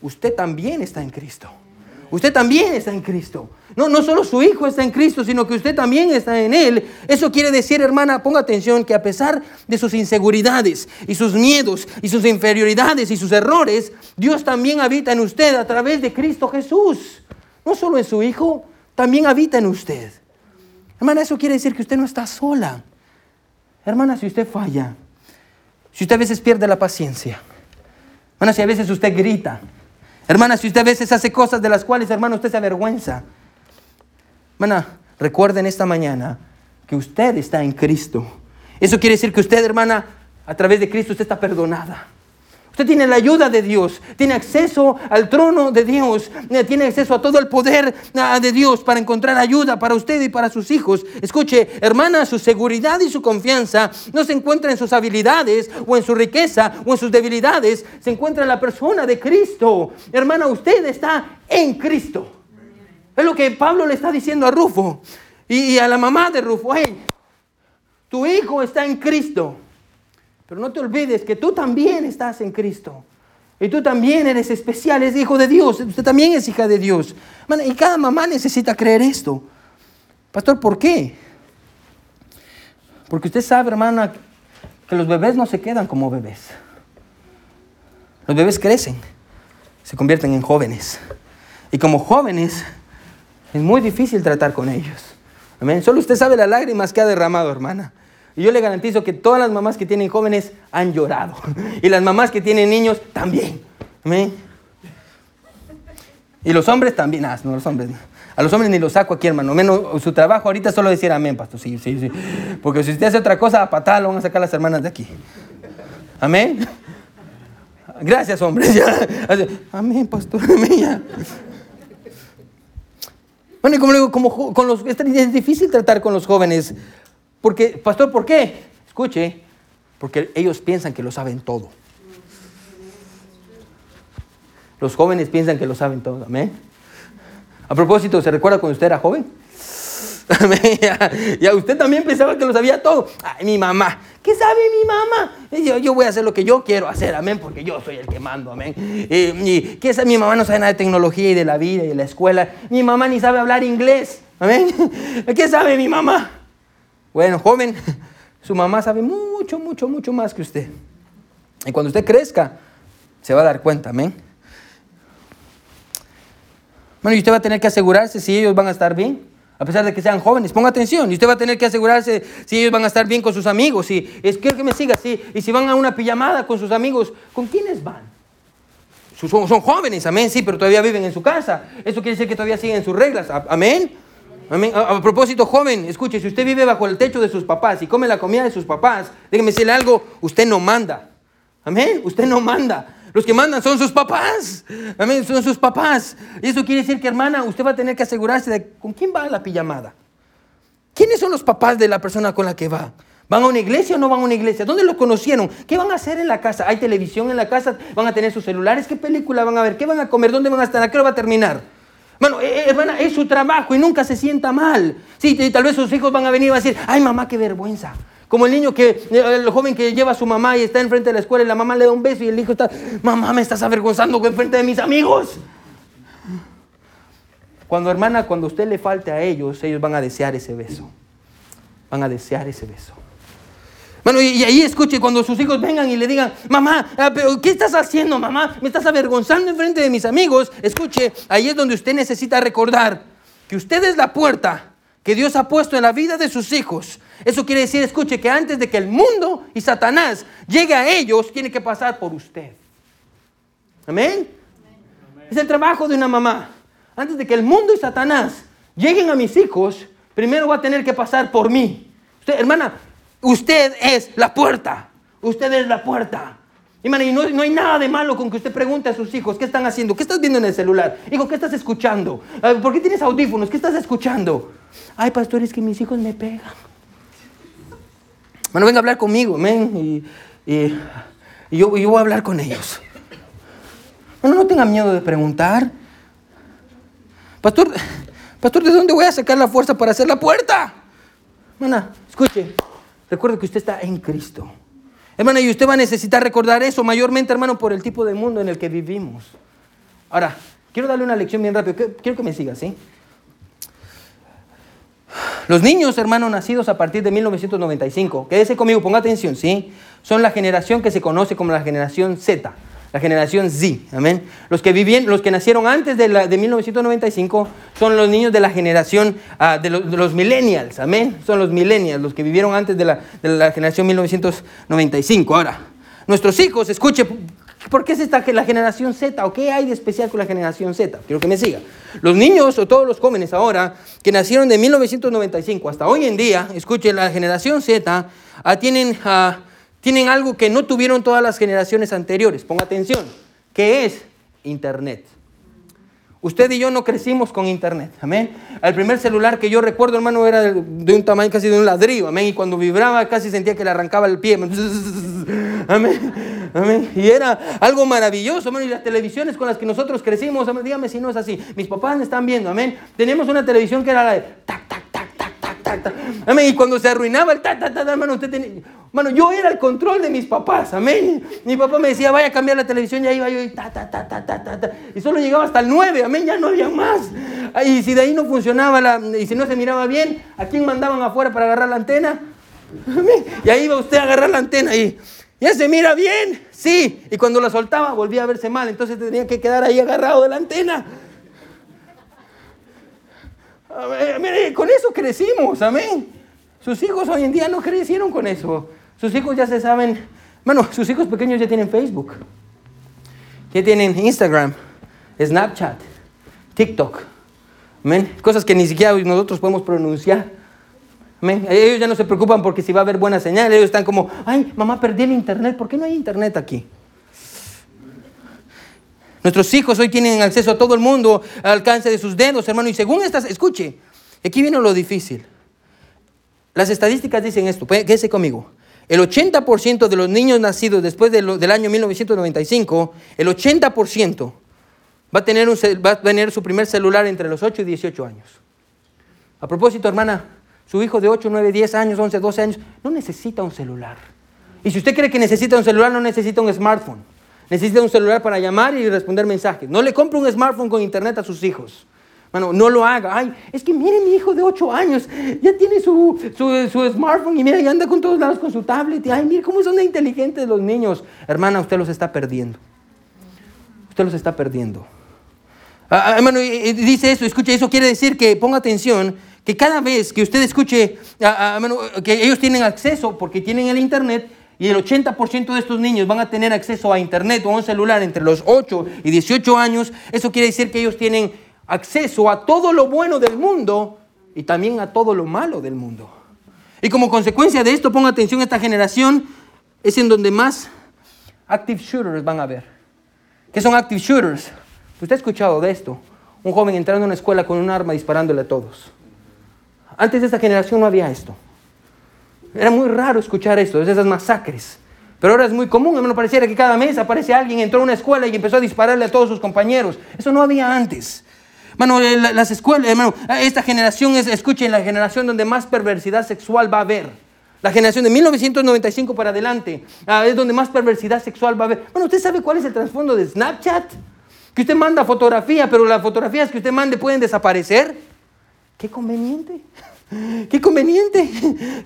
usted también está en Cristo. Usted también está en Cristo. No, no solo su hijo está en Cristo, sino que usted también está en Él. Eso quiere decir, hermana, ponga atención, que a pesar de sus inseguridades y sus miedos y sus inferioridades y sus errores, Dios también habita en usted a través de Cristo Jesús. No solo en su hijo, también habita en usted. Hermana, eso quiere decir que usted no está sola. Hermana, si usted falla, si usted a veces pierde la paciencia, hermana, si a veces usted grita, Hermana, si usted a veces hace cosas de las cuales, hermano, usted se avergüenza. Hermana, recuerden esta mañana que usted está en Cristo. Eso quiere decir que usted, hermana, a través de Cristo, usted está perdonada. Usted tiene la ayuda de Dios, tiene acceso al trono de Dios, eh, tiene acceso a todo el poder ah, de Dios para encontrar ayuda para usted y para sus hijos. Escuche, hermana, su seguridad y su confianza no se encuentra en sus habilidades o en su riqueza o en sus debilidades, se encuentra en la persona de Cristo. Hermana, usted está en Cristo. Es lo que Pablo le está diciendo a Rufo y, a la mamá de Rufo. Hey, tu hijo está en Cristo. Pero no te olvides que tú también estás en Cristo. Y tú también eres especial, es hijo de Dios. Usted también es hija de Dios. y cada mamá necesita creer esto. Pastor, ¿por qué? Porque usted sabe, hermana, que los bebés no se quedan como bebés. Los bebés crecen, se convierten en jóvenes. Y como jóvenes es muy difícil tratar con ellos. Amén. Solo usted sabe las lágrimas que ha derramado, hermana. Y yo le garantizo que todas las mamás que tienen jóvenes han llorado. *laughs* Y las mamás que tienen niños también. Amén. Y los hombres también. Ah, no, los hombres. A los hombres ni los saco aquí, hermano. Menos su trabajo ahorita solo decir amén, pastor. Sí, sí, sí. Porque si usted hace otra cosa, a patada lo van a sacar las hermanas de aquí. Amén. Gracias, hombres. *laughs* Amén, pastor. Amén. Bueno, y como digo, como con los, es difícil tratar con los jóvenes porque, pastor, ¿por qué? Escuche, porque ellos piensan que lo saben todo. Los jóvenes piensan que lo saben todo, amén. A propósito, ¿se recuerda cuando usted era joven? *laughs* Ya, usted también pensaba que lo sabía todo. Ay, mi mamá. ¿Qué sabe mi mamá? Yo, voy a hacer lo que yo quiero hacer, amén, porque yo soy el que mando, amén. Y, ¿qué sabe? Mi mamá no sabe nada de tecnología y de la vida y de la escuela. Mi mamá ni sabe hablar inglés, amén. *laughs* ¿Qué sabe mi mamá? Bueno, joven, *laughs* su mamá sabe mucho, mucho, mucho más que usted. Y cuando usted crezca, se va a dar cuenta, amén. Bueno, y usted va a tener que asegurarse si ellos van a estar bien, a pesar de que sean jóvenes. Ponga atención, y usted va a tener que asegurarse si ellos van a estar bien con sus amigos. Y es, que me siga, sí. Y si van a una pijamada con sus amigos, ¿con quiénes van? Son, son jóvenes, amén, sí, pero todavía viven en su casa. Eso quiere decir que todavía siguen sus reglas, amén. A, propósito, joven, escuche, si usted vive bajo el techo de sus papás y come la comida de sus papás, déjeme decirle algo, usted no manda. Amén, usted no manda. Los que mandan son sus papás. Amén, son sus papás. Y eso quiere decir que, hermana, usted va a tener que asegurarse de con quién va a la pijamada. ¿Quiénes son los papás de la persona con la que va? ¿Van a una iglesia o no van a una iglesia? ¿Dónde lo conocieron? ¿Qué van a hacer en la casa? ¿Hay televisión en la casa? ¿Van a tener sus celulares? ¿Qué película van a ver? ¿Qué van a comer? ¿Dónde van a estar? ¿A qué hora va a terminar? Bueno, eh, eh, hermana, es su trabajo y nunca se sienta mal. Sí, tal vez sus hijos van a venir y van a decir, ay mamá, qué vergüenza. Como el niño que, el joven que lleva a su mamá y está enfrente de la escuela y la mamá le da un beso y el hijo está, mamá, me estás avergonzando enfrente de mis amigos. Cuando hermana, cuando usted le falte a ellos, ellos van a desear ese beso. Van a desear ese beso. Bueno, y, ahí escuche cuando sus hijos vengan y le digan, mamá, ah, pero ¿qué estás haciendo, mamá? Me estás avergonzando en frente de mis amigos. Escuche, ahí es donde usted necesita recordar que usted es la puerta que Dios ha puesto en la vida de sus hijos. Eso quiere decir, escuche, que antes de que el mundo y Satanás llegue a ellos, tiene que pasar por usted. Amén. Es el trabajo de una mamá. Antes de que el mundo y Satanás lleguen a mis hijos, primero va a tener que pasar por mí. Usted, hermana, Usted es la puerta. Usted es la puerta. Y, no, no, hay nada de malo con que usted pregunte a sus hijos, ¿qué están haciendo? ¿Qué estás viendo en el celular? Hijo, ¿qué estás escuchando? ¿Por qué tienes audífonos? ¿Qué estás escuchando? Ay, pastor, es que mis hijos me pegan. Bueno, venga a hablar conmigo, y, yo, yo, voy a hablar con ellos. Bueno, no tenga miedo de preguntar. Pastor, pastor, ¿de dónde voy a sacar la fuerza para hacer la puerta? Mana, escuche, Recuerde que usted está en Cristo. Hermano, y usted va a necesitar recordar eso mayormente, hermano, por el tipo de mundo en el que vivimos. Ahora, quiero darle una lección bien rápido. Quiero que me siga, ¿sí? Los niños, hermano, nacidos a partir de 1995, quédese conmigo, ponga atención, ¿sí? Son la generación que se conoce como la generación Z la generación Z, amén. Los que vivían, los que nacieron antes de, la, de 1995 son los niños de la generación ah, de, los, millennials, amén. Son los millennials, los que vivieron antes de la, de la generación 1995. Ahora, nuestros hijos, escuche, ¿Por qué es esta la generación Z? ¿O qué hay de especial con la generación Z? Quiero que me siga. Los niños o todos los jóvenes ahora que nacieron de 1995 hasta hoy en día, escuchen, la generación Z ah, tienen, ah, tienen algo que no tuvieron todas las generaciones anteriores. Ponga atención. ¿Qué es? Internet. Usted y yo no crecimos con internet, amén. El primer celular que yo recuerdo, hermano, era de, un tamaño casi de un ladrillo, amén. Y cuando vibraba casi sentía que le arrancaba el pie, *laughs* amén, amén. Y era algo maravilloso, amén. Y las televisiones con las que nosotros crecimos, amén, dígame si no es así. Mis papás me están viendo, amén. Teníamos una televisión que era la de tac, tac, Y cuando se arruinaba el ta, ta, ta, hermano, usted tenía... Hermano, yo era el control de mis papás, amén. Mi papá me decía, vaya a cambiar la televisión, y ahí iba yo y ta, ta, ta, ta, ta, ta, Y solo llegaba hasta el 9, amén, ya no había más. Y si de ahí no funcionaba, y si no se miraba bien, ¿a quién mandaban afuera para agarrar la antena? Y ahí iba usted a agarrar la antena y... ¿Ya se mira bien? Sí. Y cuando la soltaba volvía a verse mal. Entonces tenía que quedar ahí agarrado de la antena. Con eso crecimos, amén. Sus hijos hoy en día no crecieron con eso. Sus hijos ya se saben, bueno, sus hijos pequeños ya tienen Facebook, ya tienen Instagram, Snapchat, TikTok, amén. Cosas que ni siquiera nosotros podemos pronunciar. Ellos ya no se preocupan porque si va a haber buena señal. Ellos están como, ay, mamá, perdí el internet. ¿Por qué no hay internet aquí? Nuestros hijos hoy tienen acceso a todo el mundo al alcance de sus dedos, hermano. Y según estas, escuche, aquí viene lo difícil. Las estadísticas dicen esto, quédese conmigo. El 80% de los niños nacidos después del año 1995, el 80% va a, tener va a tener su primer celular entre los 8 y 18 años. A propósito, hermana, su hijo de 8, 9, 10 años, 11, 12 años, no necesita un celular. Y si usted cree que necesita un celular, no necesita un smartphone. Necesita un celular para llamar y responder mensajes. No le compre un smartphone con internet a sus hijos. Bueno, no lo haga. Ay, es que mire mi hijo de 8 años, ya tiene su, su, smartphone y mira, ya anda con todos lados con su tablet. ay, mire cómo son de inteligentes los niños. Hermana, usted los está perdiendo. Usted los está perdiendo. Ah, ah, hermano, dice eso, escuche, eso quiere decir que ponga atención, que cada vez que usted escuche ah, que ellos tienen acceso porque tienen el internet, y el 80% de estos niños van a tener acceso a internet o a un celular entre los 8 y 18 años, eso quiere decir que ellos tienen acceso a todo lo bueno del mundo y también a todo lo malo del mundo. Y como consecuencia de esto, ponga atención, esta generación es en donde más active shooters van a ver. ¿Qué son active shooters? Usted ha escuchado de esto. Un joven entrando a una escuela con un arma disparándole a todos. Antes de esta generación no había esto. Era muy raro escuchar esto, esas masacres. Pero ahora es muy común, hermano, pareciera que cada mes aparece alguien, entró a una escuela y empezó a dispararle a todos sus compañeros. Eso no había antes. Hermano, las escuelas, hermano, esta generación es, escuchen, la generación donde más perversidad sexual va a haber. La generación de 1995 para adelante ah, es donde más perversidad sexual va a haber. Bueno, ¿usted sabe cuál es el trasfondo de Snapchat? Que usted manda fotografía, pero las fotografías que usted mande pueden desaparecer. Qué conveniente. Qué conveniente,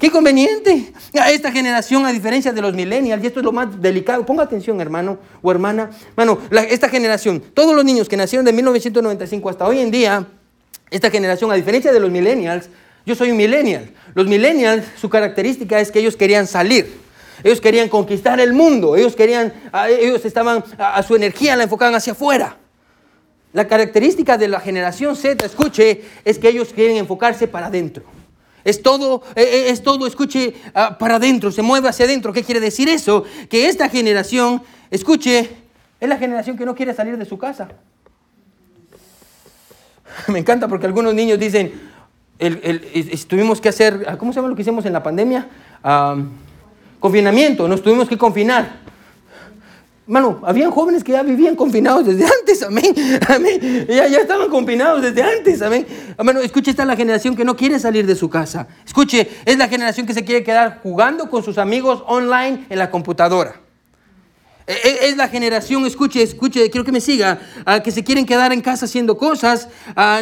qué conveniente. Esta generación, a diferencia de los millennials, y esto es lo más delicado, ponga atención hermano o hermana, bueno, esta generación, todos los niños que nacieron de 1995 hasta hoy en día, esta generación, a diferencia de los millennials, yo soy un millennial. Los millennials, su característica es que ellos querían salir. Ellos querían conquistar el mundo, ellos querían, ellos estaban, a su energía la enfocaban hacia afuera. La característica de la generación Z, escuche, es que ellos quieren enfocarse para adentro. Es todo, eh, eh, es todo, escuche, ah, para adentro, se mueve hacia adentro. ¿Qué quiere decir eso? Que esta generación, escuche, es la generación que no quiere salir de su casa. *laughs* Me encanta porque algunos niños dicen, tuvimos que hacer, ¿cómo se llama lo que hicimos en la pandemia? confinamiento, nos tuvimos que confinar. Mano, habían jóvenes que ya vivían confinados desde antes, amén. amén. Ya, ya estaban confinados desde antes, amén. Mano, escuche, esta es la generación que no quiere salir de su casa. Escuche, es la generación que se quiere quedar jugando con sus amigos online en la computadora. E, e, es la generación, escuche, escuche, quiero que me siga, que se quieren quedar en casa haciendo cosas,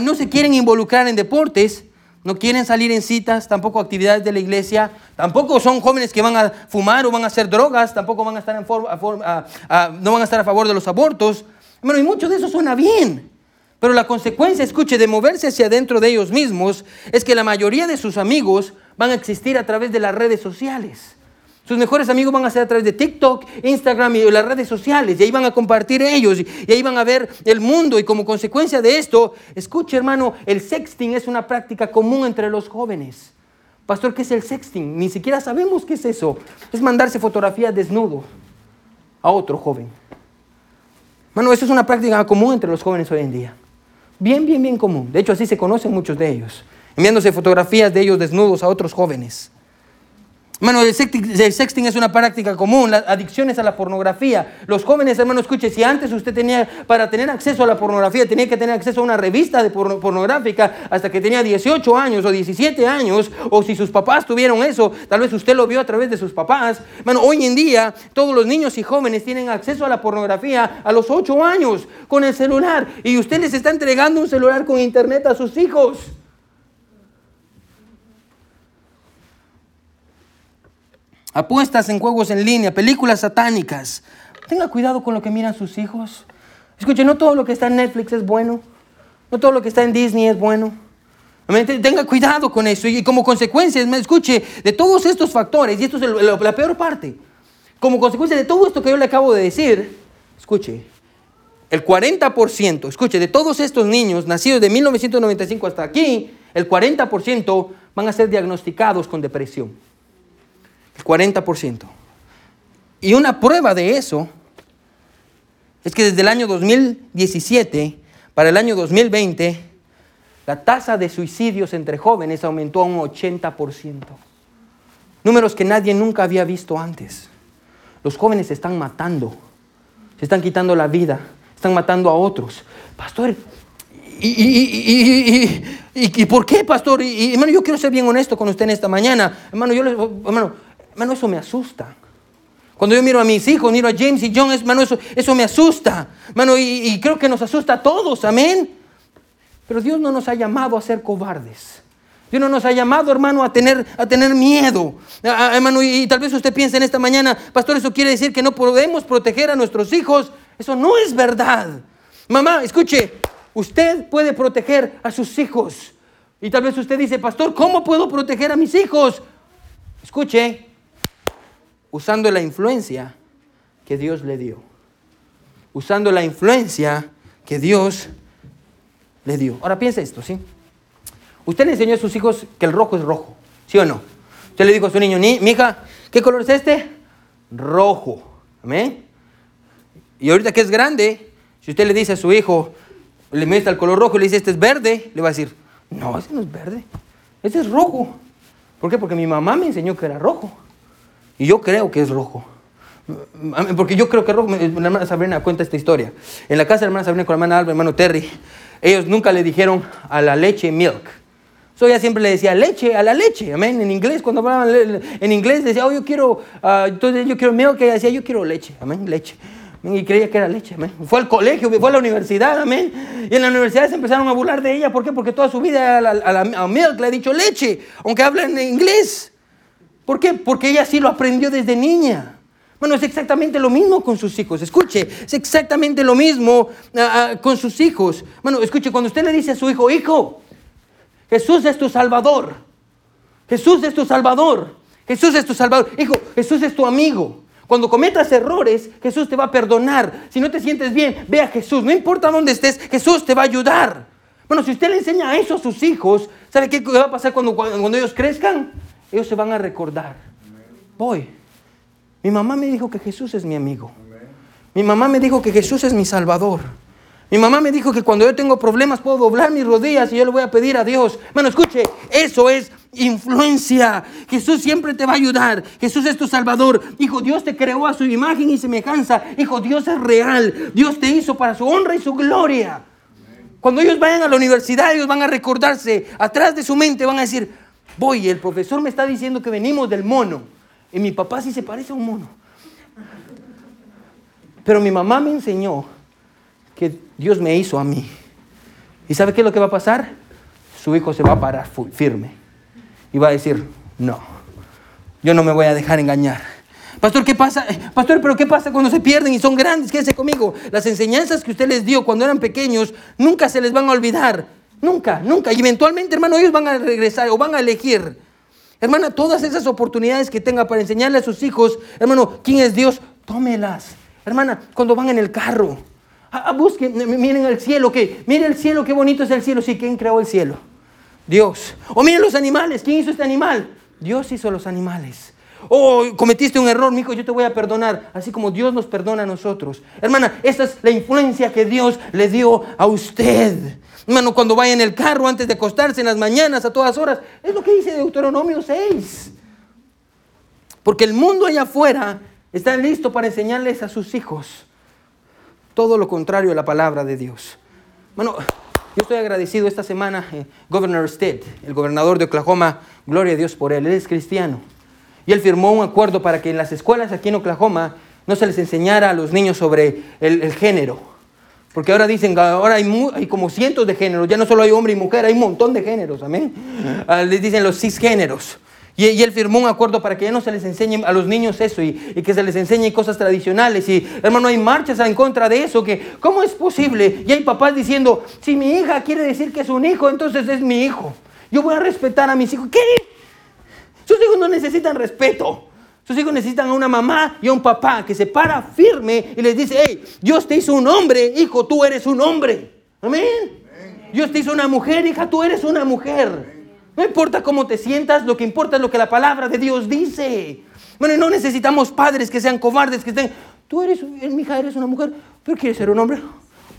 no se quieren involucrar en deportes, no quieren salir en citas, tampoco actividades de la iglesia, tampoco son jóvenes que van a fumar o van a hacer drogas, tampoco van a estar en no van a estar a favor de los abortos. Bueno, y mucho de eso suena bien, pero la consecuencia, escuche, de moverse hacia adentro de ellos mismos es que la mayoría de sus amigos van a existir a través de las redes sociales. Sus mejores amigos van a ser a través de TikTok, Instagram y las redes sociales. Y ahí van a compartir ellos. Y ahí van a ver el mundo. Y como consecuencia de esto, escuche hermano, el sexting es una práctica común entre los jóvenes. Pastor, ¿qué es el sexting? Ni siquiera sabemos qué es eso. Es mandarse fotografías desnudo a otro joven. Bueno, eso es una práctica común entre los jóvenes hoy en día. Bien, bien, bien común. De hecho, así se conocen muchos de ellos. Enviándose fotografías de ellos desnudos a otros jóvenes. Hermano, el sexting, es una práctica común, las adicciones a la pornografía. Los jóvenes, hermano, escuche, si antes usted tenía, para tener acceso a la pornografía, tenía que tener acceso a una revista de pornográfica hasta que tenía 18 años o 17 años, o si sus papás tuvieron eso, tal vez usted lo vio a través de sus papás. Hermano, hoy en día todos los niños y jóvenes tienen acceso a la pornografía a los 8 años con el celular y usted les está entregando un celular con internet a sus hijos. Apuestas en juegos en línea, películas satánicas. Tenga cuidado con lo que miran sus hijos. Escuche, no todo lo que está en Netflix es bueno. No todo lo que está en Disney es bueno. Tenga cuidado con eso. Y como consecuencia, escuche, de todos estos factores, y esto es la peor parte, como consecuencia de todo esto que yo le acabo de decir, escuche, el 40%, escuche, de todos estos niños nacidos de 1995 hasta aquí, el 40% van a ser diagnosticados con depresión. 40%. Y una prueba de eso es que desde el año 2017 para el año 2020, la tasa de suicidios entre jóvenes aumentó a un 80%. Números que nadie nunca había visto antes. Los jóvenes se están matando, se están quitando la vida, están matando a otros. Pastor, ¿y, por qué, pastor? Y, hermano, yo quiero ser bien honesto con usted en esta mañana. Hermano, yo les, Hermano, eso me asusta. Cuando yo miro a mis hijos, miro a James y John, hermano, eso, eso me asusta. Hermano, y, creo que nos asusta a todos, amén. Pero Dios no nos ha llamado a ser cobardes. Dios no nos ha llamado, hermano, a tener, a tener miedo. hermano, y, y, tal vez usted piense en esta mañana, pastor, eso quiere decir que no podemos proteger a nuestros hijos. Eso no es verdad. Mamá, escuche, usted puede proteger a sus hijos. Y tal vez usted dice, pastor, ¿cómo puedo proteger a mis hijos? Escuche, usando la influencia que Dios le dio. Usando la influencia que Dios le dio. Ahora piensa esto, ¿sí? Usted le enseñó a sus hijos que el rojo es rojo, ¿sí o no? Usted le dijo a su niño, mi hija, ¿qué color es este? Rojo. ¿Amén? Y ahorita que es grande, si usted le dice a su hijo, le muestra el color rojo y le dice, este es verde, le va a decir, no, ese no es verde, ese es rojo. ¿Por qué? Porque mi mamá me enseñó que era rojo. Y yo creo que es rojo. Porque yo creo que rojo. La hermana Sabrina cuenta esta historia. En la casa de la hermana Sabrina con la hermana Alba, hermano Terry, ellos nunca le dijeron a la leche milk. So ella siempre le decía leche a la leche, amén. En inglés, cuando hablaban en inglés, decía, oh, yo quiero, uh, entonces yo quiero milk. Ella decía, yo quiero leche, amén, leche. Y creía que era leche, amén. Fue al colegio, fue a la universidad, amén. Y en la universidad se empezaron a burlar de ella. ¿Por qué? Porque toda su vida a, la, a, a milk le ha dicho leche, aunque habla en inglés. ¿Por qué? Porque ella sí lo aprendió desde niña. Bueno, es exactamente lo mismo con sus hijos. Escuche, es exactamente lo mismo ah, ah, con sus hijos. Bueno, escuche, cuando usted le dice a su hijo, hijo, Jesús es tu Salvador. Jesús es tu Salvador. Jesús es tu Salvador. Hijo, Jesús es tu amigo. Cuando cometas errores, Jesús te va a perdonar. Si no te sientes bien, ve a Jesús. No importa dónde estés, Jesús te va a ayudar. Bueno, si usted le enseña eso a sus hijos, ¿sabe qué va a pasar cuando, cuando ellos crezcan? Ellos se van a recordar. Voy. Mi mamá me dijo que Jesús es mi amigo. Mi mamá me dijo que Jesús es mi salvador. Mi mamá me dijo que cuando yo tengo problemas puedo doblar mis rodillas y yo le voy a pedir a Dios. Bueno, escuche, eso es influencia. Jesús siempre te va a ayudar. Jesús es tu salvador. Hijo, Dios te creó a su imagen y semejanza. Hijo, Dios es real. Dios te hizo para su honra y su gloria. Cuando ellos vayan a la universidad, ellos van a recordarse. Atrás de su mente van a decir, Voy, el profesor me está diciendo que venimos del mono. Y mi papá sí se parece a un mono. Pero mi mamá me enseñó que Dios me hizo a mí. ¿Y sabe qué es lo que va a pasar? Su hijo se va a parar firme. Y va a decir, no, yo no me voy a dejar engañar. Pastor, ¿qué pasa? Pastor, pero ¿qué pasa cuando se pierden y son grandes? Quédese conmigo. Las enseñanzas que usted les dio cuando eran pequeños nunca se les van a olvidar. Nunca, nunca. Y eventualmente, hermano, ellos van a regresar o van a elegir. Hermana, todas esas oportunidades que tenga para enseñarle a sus hijos, hermano, quién es Dios, tómelas. Hermana, cuando van en el carro, busquen, miren el cielo, que miren el cielo, qué bonito es el cielo. Sí, ¿quién creó el cielo? Dios. O miren los animales, ¿quién hizo este animal? Dios hizo los animales. Oh, cometiste un error, mi hijo, yo te voy a perdonar, así como Dios nos perdona a nosotros. Hermana, esta es la influencia que Dios le dio a usted. Hermano, cuando vaya en el carro antes de acostarse en las mañanas a todas horas, es lo que dice Deuteronomio 6. Porque el mundo allá afuera está listo para enseñarles a sus hijos todo lo contrario a la palabra de Dios. Bueno, yo estoy agradecido esta semana, eh, Governor Stead, el gobernador de Oklahoma, gloria a Dios por él, él es cristiano. Y él firmó un acuerdo para que en las escuelas aquí en Oklahoma no se les enseñara a los niños sobre el, género. Porque ahora dicen, ahora hay, hay, como cientos de géneros, ya no solo hay hombre y mujer, hay un montón de géneros, amén. Ah, les dicen los cisgéneros. Y, y, él firmó un acuerdo para que ya no se les enseñe a los niños eso y, que se les enseñe cosas tradicionales. Y hermano, hay marchas en contra de eso. Que, ¿Cómo es posible? Y hay papás diciendo, si mi hija quiere decir que es un hijo, entonces es mi hijo. Yo voy a respetar a mis hijos. ¿Qué? Sus hijos no necesitan respeto. Sus hijos necesitan a una mamá y a un papá que se para firme y les dice, hey, Dios te hizo un hombre, hijo, tú eres un hombre. Amén. Dios te hizo una mujer, hija, tú eres una mujer. No importa cómo te sientas, lo que importa es lo que la palabra de Dios dice. Bueno, y no necesitamos padres que sean cobardes, que estén, tú eres, mi hija, eres una mujer, pero quieres ser un hombre.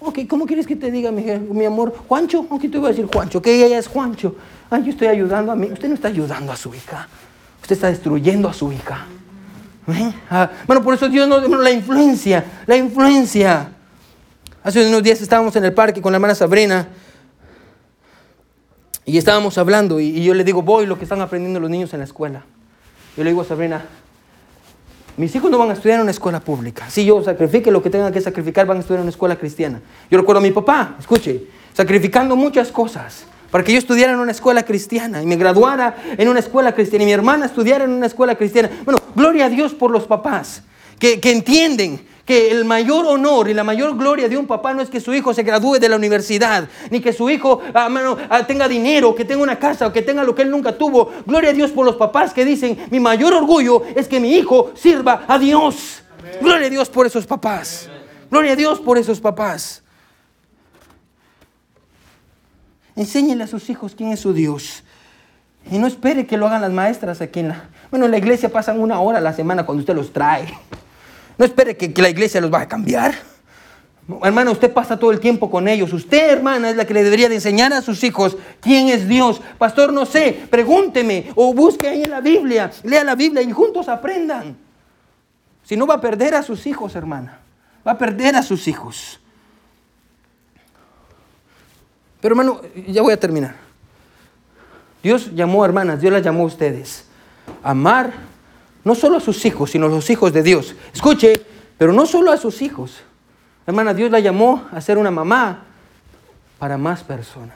Ok, ¿cómo quieres que te diga, mi, mi amor? Juancho, ¿qué te voy a decir Juancho, que ella es Juancho. Ay, yo estoy ayudando a mí. Usted no está ayudando a su hija. Usted está destruyendo a su hija. ¿Eh? Ah, bueno, por eso Dios nos la influencia, la influencia. Hace unos días estábamos en el parque con la hermana Sabrina y estábamos hablando y, yo le digo, voy lo que están aprendiendo los niños en la escuela. Yo le digo a Sabrina, mis hijos no van a estudiar en una escuela pública. Si yo sacrifique lo que tengan que sacrificar, van a estudiar en una escuela cristiana. Yo recuerdo a mi papá, escuche, sacrificando muchas cosas para que yo estudiara en una escuela cristiana y me graduara en una escuela cristiana y mi hermana estudiara en una escuela cristiana. Bueno, gloria a Dios por los papás que, entienden que el mayor honor y la mayor gloria de un papá no es que su hijo se gradúe de la universidad, ni que su hijo ah, ah, tenga dinero, que tenga una casa, o que tenga lo que él nunca tuvo. Gloria a Dios por los papás que dicen, mi mayor orgullo es que mi hijo sirva a Dios. Gloria a Dios por esos papás. Gloria a Dios por esos papás. Enséñele a sus hijos quién es su Dios. Y no espere que lo hagan las maestras aquí en la... Bueno, en la iglesia pasan una hora a la semana cuando usted los trae. No espere que, la iglesia los vaya a cambiar. Hermana, usted pasa todo el tiempo con ellos. Usted, hermana, es la que le debería de enseñar a sus hijos quién es Dios. Pastor, no sé, pregúnteme o busque ahí en la Biblia, lea la Biblia y juntos aprendan. Si no va a perder a sus hijos, hermana. Va a perder a sus hijos. Pero hermano, ya voy a terminar. Dios llamó, hermanas, Dios las llamó a ustedes. Amar no solo a sus hijos, sino a los hijos de Dios. Escuche, pero no solo a sus hijos. Hermana, Dios la llamó a ser una mamá para más personas.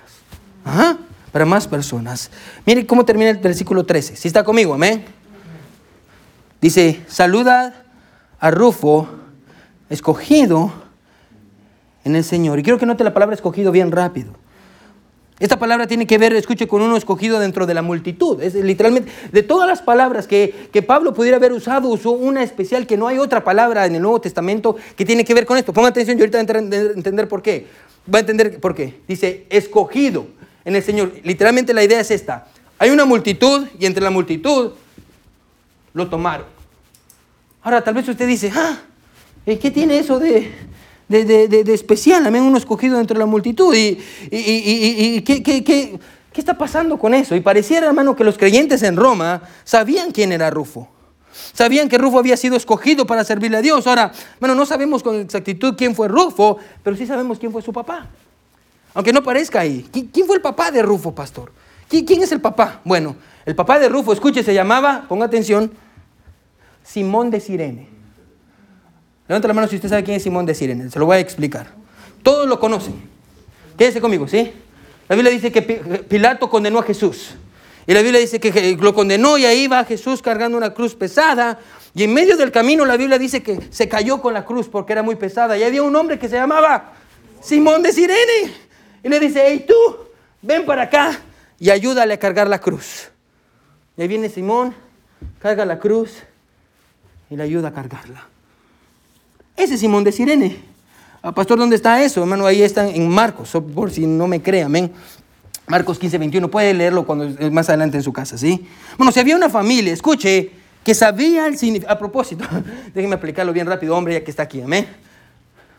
Para más personas. Mire cómo termina el versículo 13. Si está conmigo, amén. Dice, saluda a Rufo, escogido en el Señor. Y quiero que note la palabra escogido bien rápido. Esta palabra tiene que ver, escuche, con uno escogido dentro de la multitud. Es literalmente, de todas las palabras que, Pablo pudiera haber usado, usó una especial que no hay otra palabra en el Nuevo Testamento que tiene que ver con esto. Ponga atención, yo ahorita voy a entender por qué. Va a entender por qué. Dice, escogido en el Señor. Literalmente la idea es esta. Hay una multitud y entre la multitud lo tomaron. Ahora, tal vez usted dice, ah, ¿qué tiene eso de, de, de, de, especial, amén, uno escogido dentro de la multitud. ¿Y, y, ¿qué, qué, qué, qué está pasando con eso? Y pareciera, hermano, que los creyentes en Roma sabían quién era Rufo. Sabían que Rufo había sido escogido para servirle a Dios. Ahora, bueno, no sabemos con exactitud quién fue Rufo, pero sí sabemos quién fue su papá. Aunque no parezca ahí. ¿Quién fue el papá de Rufo, pastor? ¿Quién es el papá? Bueno, el papá de Rufo, escuche, se llamaba, ponga atención, Simón de Sirene. Levanta la mano si usted sabe quién es Simón de Sirene. Se lo voy a explicar. Todos lo conocen. Quédese conmigo, ¿sí? La Biblia dice que Pilato condenó a Jesús. Y la Biblia dice que lo condenó y ahí va Jesús cargando una cruz pesada. Y en medio del camino la Biblia dice que se cayó con la cruz porque era muy pesada. Y había un hombre que se llamaba Simón de Sirene. Y le dice, hey tú, ven para acá y ayúdale a cargar la cruz. Y ahí viene Simón, carga la cruz y le ayuda a cargarla. Ese es Simón de Sirene. Ah, pastor, ¿dónde está eso? Hermano, ahí están en Marcos, por si no me cree, amén. Marcos 15, 21, puede leerlo cuando más adelante en su casa, ¿sí? Bueno, si había una familia, escuche, que sabía el significado. A propósito, *laughs* déjenme explicarlo bien rápido, hombre, ya que está aquí, amén.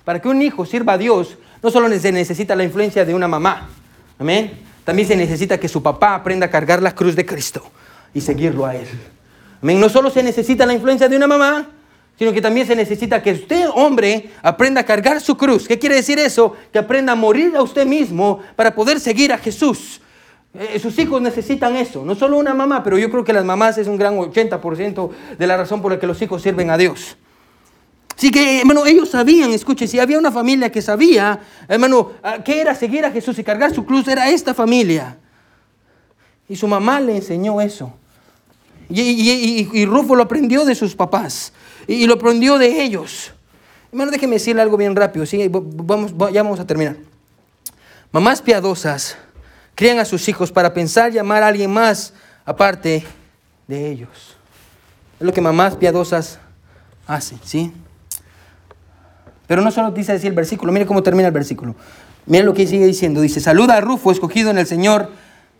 Para que un hijo sirva a Dios, no solo se necesita la influencia de una mamá, amén. También se necesita que su papá aprenda a cargar la cruz de Cristo y seguirlo a él. Amén. No solo se necesita la influencia de una mamá, sino que también se necesita que usted, hombre, aprenda a cargar su cruz. ¿Qué quiere decir eso? Que aprenda a morir a usted mismo para poder seguir a Jesús. Eh, sus hijos necesitan eso, no solo una mamá, pero yo creo que las mamás es un gran 80% de la razón por la que los hijos sirven a Dios. Así que, hermano, ellos sabían, escuche, si había una familia que sabía, hermano, que era seguir a Jesús y cargar su cruz, era esta familia. Y su mamá le enseñó eso. Y, Rufo lo aprendió de sus papás. Y, lo aprendió de ellos. Hermano, déjeme decirle algo bien rápido. ¿sí? Vamos, ya vamos a terminar. Mamás piadosas crían a sus hijos para pensar y amar a alguien más aparte de ellos. Es lo que mamás piadosas hacen, ¿sí? Pero no solo dice decir el versículo, mire cómo termina el versículo. Mire lo que sigue diciendo. Dice, saluda a Rufo, escogido en el Señor,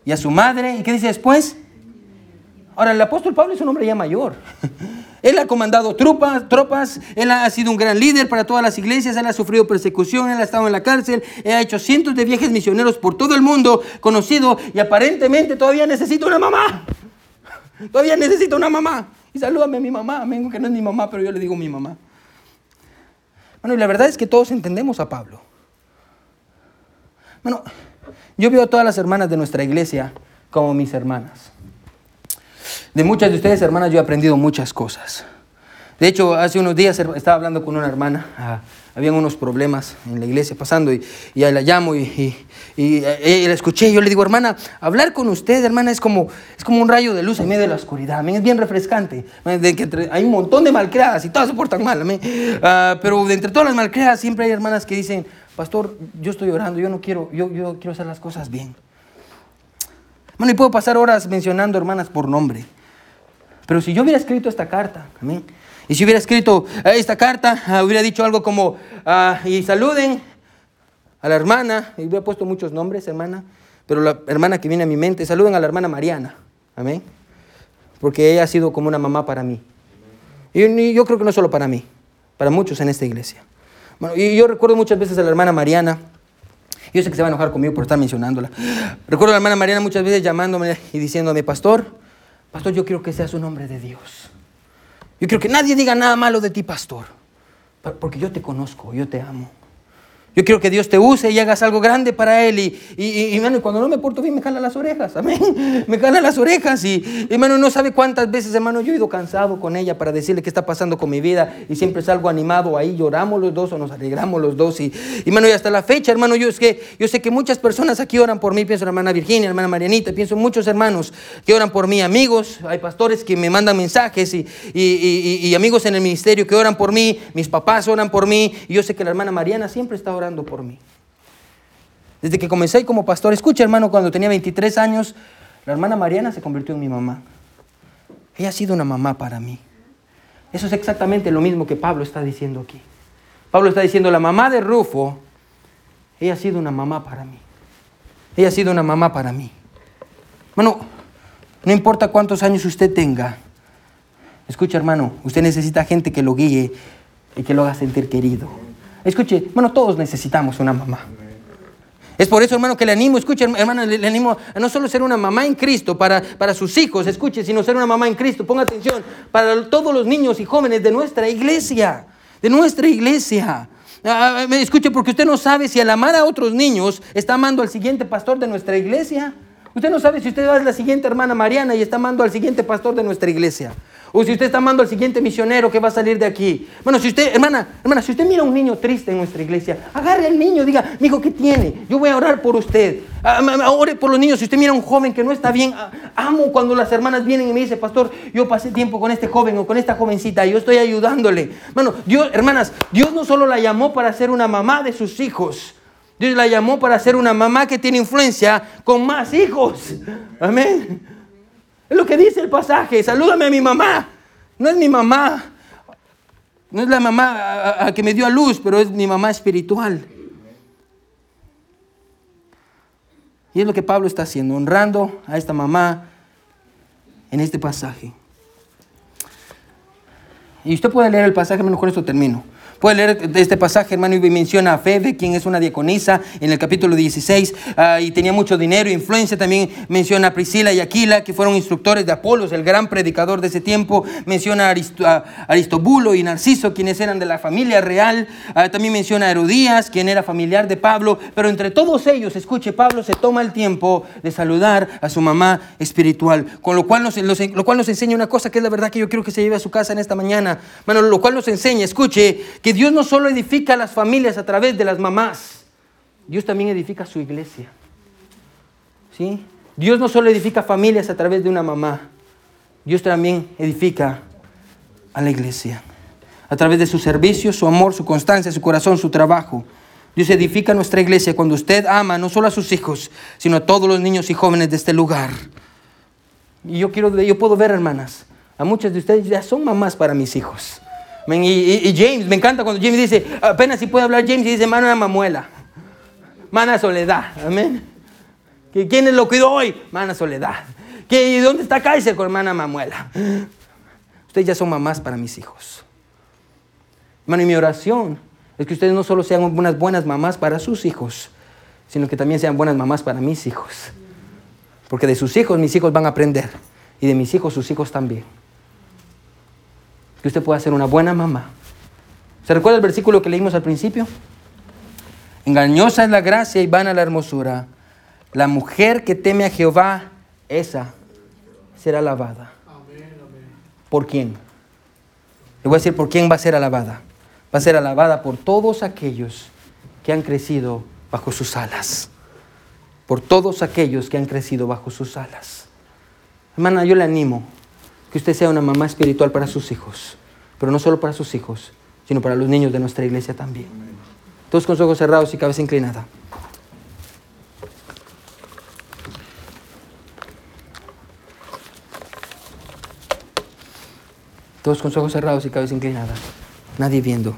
y a su madre. ¿Y qué dice después? Ahora, el apóstol Pablo es un hombre ya mayor. *laughs* Él ha comandado tropas, tropas, él ha sido un gran líder para todas las iglesias, él ha sufrido persecución, él ha estado en la cárcel, él ha hecho cientos de viajes misioneros por todo el mundo, conocido, y aparentemente todavía necesita una mamá. Todavía necesita una mamá. Y salúdame a mi mamá, vengo que no es mi mamá, pero yo le digo mi mamá. Bueno, y la verdad es que todos entendemos a Pablo. Bueno, yo veo a todas las hermanas de nuestra iglesia como mis hermanas. De muchas de ustedes, hermanas, yo he aprendido muchas cosas. De hecho, hace unos días estaba hablando con una hermana, ah, habían unos problemas en la iglesia pasando y, y la llamo y, y, la escuché y yo le digo, hermana, hablar con usted, hermana, es como, es como un rayo de luz en medio de la oscuridad, es bien refrescante. De que hay un montón de malcriadas y todas se portan mal, uh, pero de entre todas las malcriadas siempre hay hermanas que dicen, pastor, yo estoy orando, yo no quiero, yo, yo quiero hacer las cosas bien. Bueno, y puedo pasar horas mencionando hermanas por nombre. Pero si yo hubiera escrito esta carta, amén. Y si hubiera escrito eh, esta carta, ah, hubiera dicho algo como, ah, y saluden a la hermana, y hubiera puesto muchos nombres, hermana, pero la hermana que viene a mi mente, saluden a la hermana Mariana, amén. Porque ella ha sido como una mamá para mí. Y yo creo que no solo para mí, para muchos en esta iglesia. Bueno, y yo recuerdo muchas veces a la hermana Mariana, yo sé que se va a enojar conmigo por estar mencionándola. Recuerdo a la hermana Mariana muchas veces llamándome y diciéndome, pastor, pastor, yo quiero que sea su nombre de Dios. Yo quiero que nadie diga nada malo de ti, pastor. Porque yo te conozco, yo te amo. Yo quiero que Dios te use y hagas algo grande para Él. Y, y, y, cuando no me porto bien, me jala las orejas. Amén. *laughs* Me jala las orejas. Y, hermano, no sabe cuántas veces, hermano, yo he ido cansado con ella para decirle qué está pasando con mi vida. Y siempre salgo animado ahí. Lloramos los dos o nos alegramos los dos. Y, hermano, y hasta la fecha, hermano, yo, es que, yo sé que muchas personas aquí oran por mí. Pienso en la hermana Virginia, hermana Marianita. Pienso en muchos hermanos que oran por mí. Amigos, hay pastores que me mandan mensajes. Y, y amigos en el ministerio que oran por mí. Mis papás oran por mí. Y yo sé que la hermana Mariana siempre está orando por mí. Desde que comencé como pastor, escucha hermano, cuando tenía 23 años, la hermana Mariana se convirtió en mi mamá. Ella ha sido una mamá para mí. Eso es exactamente lo mismo que Pablo está diciendo aquí. Pablo está diciendo, la mamá de Rufo, ella ha sido una mamá para mí. Ella ha sido una mamá para mí. Bueno, no importa cuántos años usted tenga. Escucha hermano, usted necesita gente que lo guíe y que lo haga sentir querido. Escuche, bueno, todos necesitamos una mamá. Es por eso, hermano, que le animo, escuche, hermano, le, animo a no solo ser una mamá en Cristo para, para sus hijos, escuche, sino ser una mamá en Cristo, ponga atención, para todos los niños y jóvenes de nuestra iglesia, de nuestra iglesia. Ah, ah, escuche, porque usted no sabe si al amar a otros niños está amando al siguiente pastor de nuestra iglesia. Usted no sabe si usted va a la siguiente hermana Mariana y está amando al siguiente pastor de nuestra iglesia. O si usted está amando al siguiente misionero que va a salir de aquí. Bueno, si usted, hermana, hermana, si usted mira a un niño triste en nuestra iglesia, agarre al niño, diga, hijo, ¿qué tiene? Yo voy a orar por usted. Ah, ore por los niños. Si usted mira a un joven que no está bien, ah, amo cuando las hermanas vienen y me dicen, pastor, yo pasé tiempo con este joven o con esta jovencita, yo estoy ayudándole. Bueno, Dios, hermanas, Dios no solo la llamó para ser una mamá de sus hijos. Dios la llamó para ser una mamá que tiene influencia con más hijos. Amén. Es lo que dice el pasaje. Salúdame a mi mamá. No es mi mamá. No es la mamá a, que me dio a luz, pero es mi mamá espiritual. Y es lo que Pablo está haciendo, honrando a esta mamá en este pasaje. Y usted puede leer el pasaje, menos con esto termino. Puede leer este pasaje, hermano, y menciona a Febe, quien es una diaconisa, en el capítulo 16, ah, y tenía mucho dinero e influencia. También menciona a Priscila y Aquila, que fueron instructores de Apolos, el gran predicador de ese tiempo. Menciona a, Aristobulo y Narciso, quienes eran de la familia real. Ah, también menciona a Herodías, quien era familiar de Pablo. Pero entre todos ellos, escuche, Pablo se toma el tiempo de saludar a su mamá espiritual. Con lo cual nos, lo cual nos enseña una cosa que es la verdad que yo quiero que se lleve a su casa en esta mañana. Bueno, lo cual nos enseña, escuche, que Dios no solo edifica a las familias a través de las mamás, Dios también edifica su iglesia. ¿Sí? Dios no solo edifica familias a través de una mamá, Dios también edifica a la iglesia. A través de su servicio, su amor, su constancia, su corazón, su trabajo. Dios edifica nuestra iglesia cuando usted ama no solo a sus hijos, sino a todos los niños y jóvenes de este lugar. Y yo quiero, yo puedo ver, hermanas, a muchas de ustedes ya son mamás para mis hijos. Y, James, me encanta cuando James dice, apenas si puede hablar James y dice, mana mamuela, mana soledad, amén. ¿Quién es lo cuidó hoy? Mana soledad. ¿Qué, ¿Dónde está Kaiser con hermana mamuela? Ustedes ya son mamás para mis hijos. Hermano, y mi oración es que ustedes no solo sean unas buenas mamás para sus hijos, sino que también sean buenas mamás para mis hijos. Porque de sus hijos mis hijos van a aprender y de mis hijos sus hijos también que usted pueda ser una buena mamá. ¿Se recuerda el versículo que leímos al principio? Engañosa es la gracia y vana la hermosura. La mujer que teme a Jehová, esa será alabada. ¿Por quién? Le voy a decir por quién va a ser alabada. Va a ser alabada por todos aquellos que han crecido bajo sus alas. Por todos aquellos que han crecido bajo sus alas. Hermana, yo le animo que usted sea una mamá espiritual para sus hijos, pero no solo para sus hijos, sino para los niños de nuestra iglesia también. Todos con sus ojos cerrados y cabeza inclinada. Todos con sus ojos cerrados y cabeza inclinada. Nadie viendo.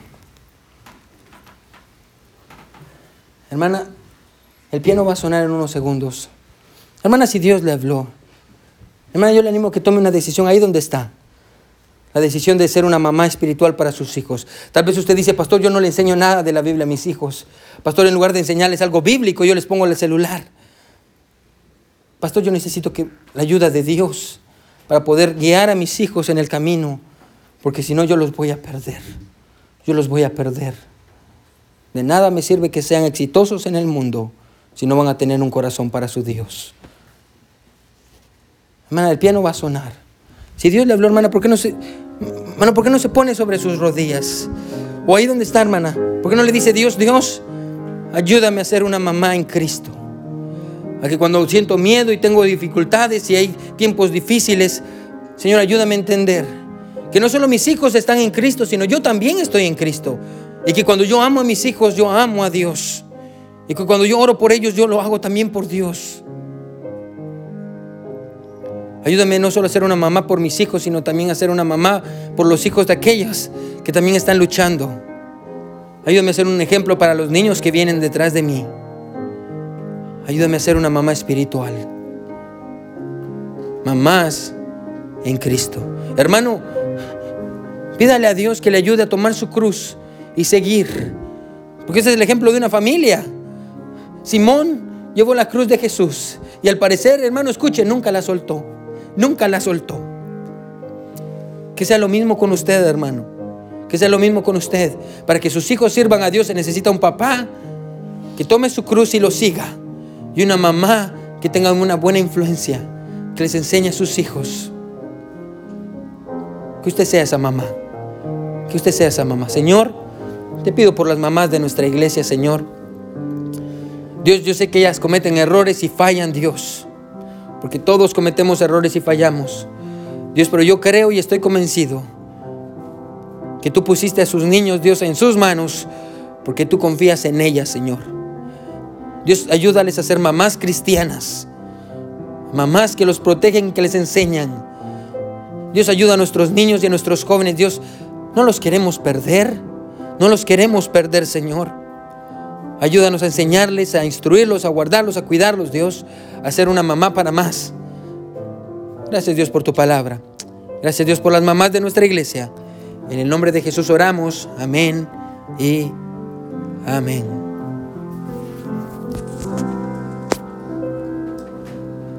Hermana, el piano va a sonar en unos segundos. Hermana, si Dios le habló, Hermana, yo le animo a que tome una decisión ahí donde está. La decisión de ser una mamá espiritual para sus hijos. Tal vez usted dice, pastor, yo no le enseño nada de la Biblia a mis hijos. Pastor, en lugar de enseñarles algo bíblico, yo les pongo el celular. Pastor, yo necesito que la ayuda de Dios para poder guiar a mis hijos en el camino, porque si no yo los voy a perder. Yo los voy a perder. De nada me sirve que sean exitosos en el mundo si no van a tener un corazón para su Dios. Hermana, el piano va a sonar. Si Dios le habló, hermana, ¿por qué no se, ¿por qué no se pone sobre sus rodillas? O ahí donde está, hermana, ¿por qué no le dice Dios, Dios, ayúdame a ser una mamá en Cristo? A que cuando siento miedo y tengo dificultades y hay tiempos difíciles, Señor, ayúdame a entender que no solo mis hijos están en Cristo, sino yo también estoy en Cristo. Y que cuando yo amo a mis hijos, yo amo a Dios. Y que cuando yo oro por ellos, yo lo hago también por Dios. Ayúdame no solo a ser una mamá por mis hijos, sino también a ser una mamá por los hijos de aquellas que también están luchando. Ayúdame a ser un ejemplo para los niños que vienen detrás de mí. Ayúdame a ser una mamá espiritual. Mamás en Cristo. Hermano, pídale a Dios que le ayude a tomar su cruz y seguir. Porque ese es el ejemplo de una familia. Simón llevó la cruz de Jesús y al parecer, hermano, escuche, nunca la soltó. Nunca la soltó. Que sea lo mismo con usted, hermano. Que sea lo mismo con usted. Para que sus hijos sirvan a Dios se necesita un papá que tome su cruz y lo siga. Y una mamá que tenga una buena influencia. Que les enseñe a sus hijos. Que usted sea esa mamá. Que usted sea esa mamá. Señor, te pido por las mamás de nuestra iglesia, Señor. Dios, yo sé que ellas cometen errores y fallan, Dios porque todos cometemos errores y fallamos. Dios, pero yo creo y estoy convencido que tú pusiste a sus niños, Dios, en sus manos, porque tú confías en ellas, Señor. Dios, ayúdales a ser mamás cristianas, mamás que los protegen, que les enseñan. Dios ayuda a nuestros niños y a nuestros jóvenes. Dios, no los queremos perder. No los queremos perder, Señor. Ayúdanos a enseñarles, a instruirlos, a guardarlos, a cuidarlos, Dios, a ser una mamá para más. Gracias, Dios, por tu palabra. Gracias, Dios, por las mamás de nuestra iglesia. En el nombre de Jesús oramos. Amén y amén.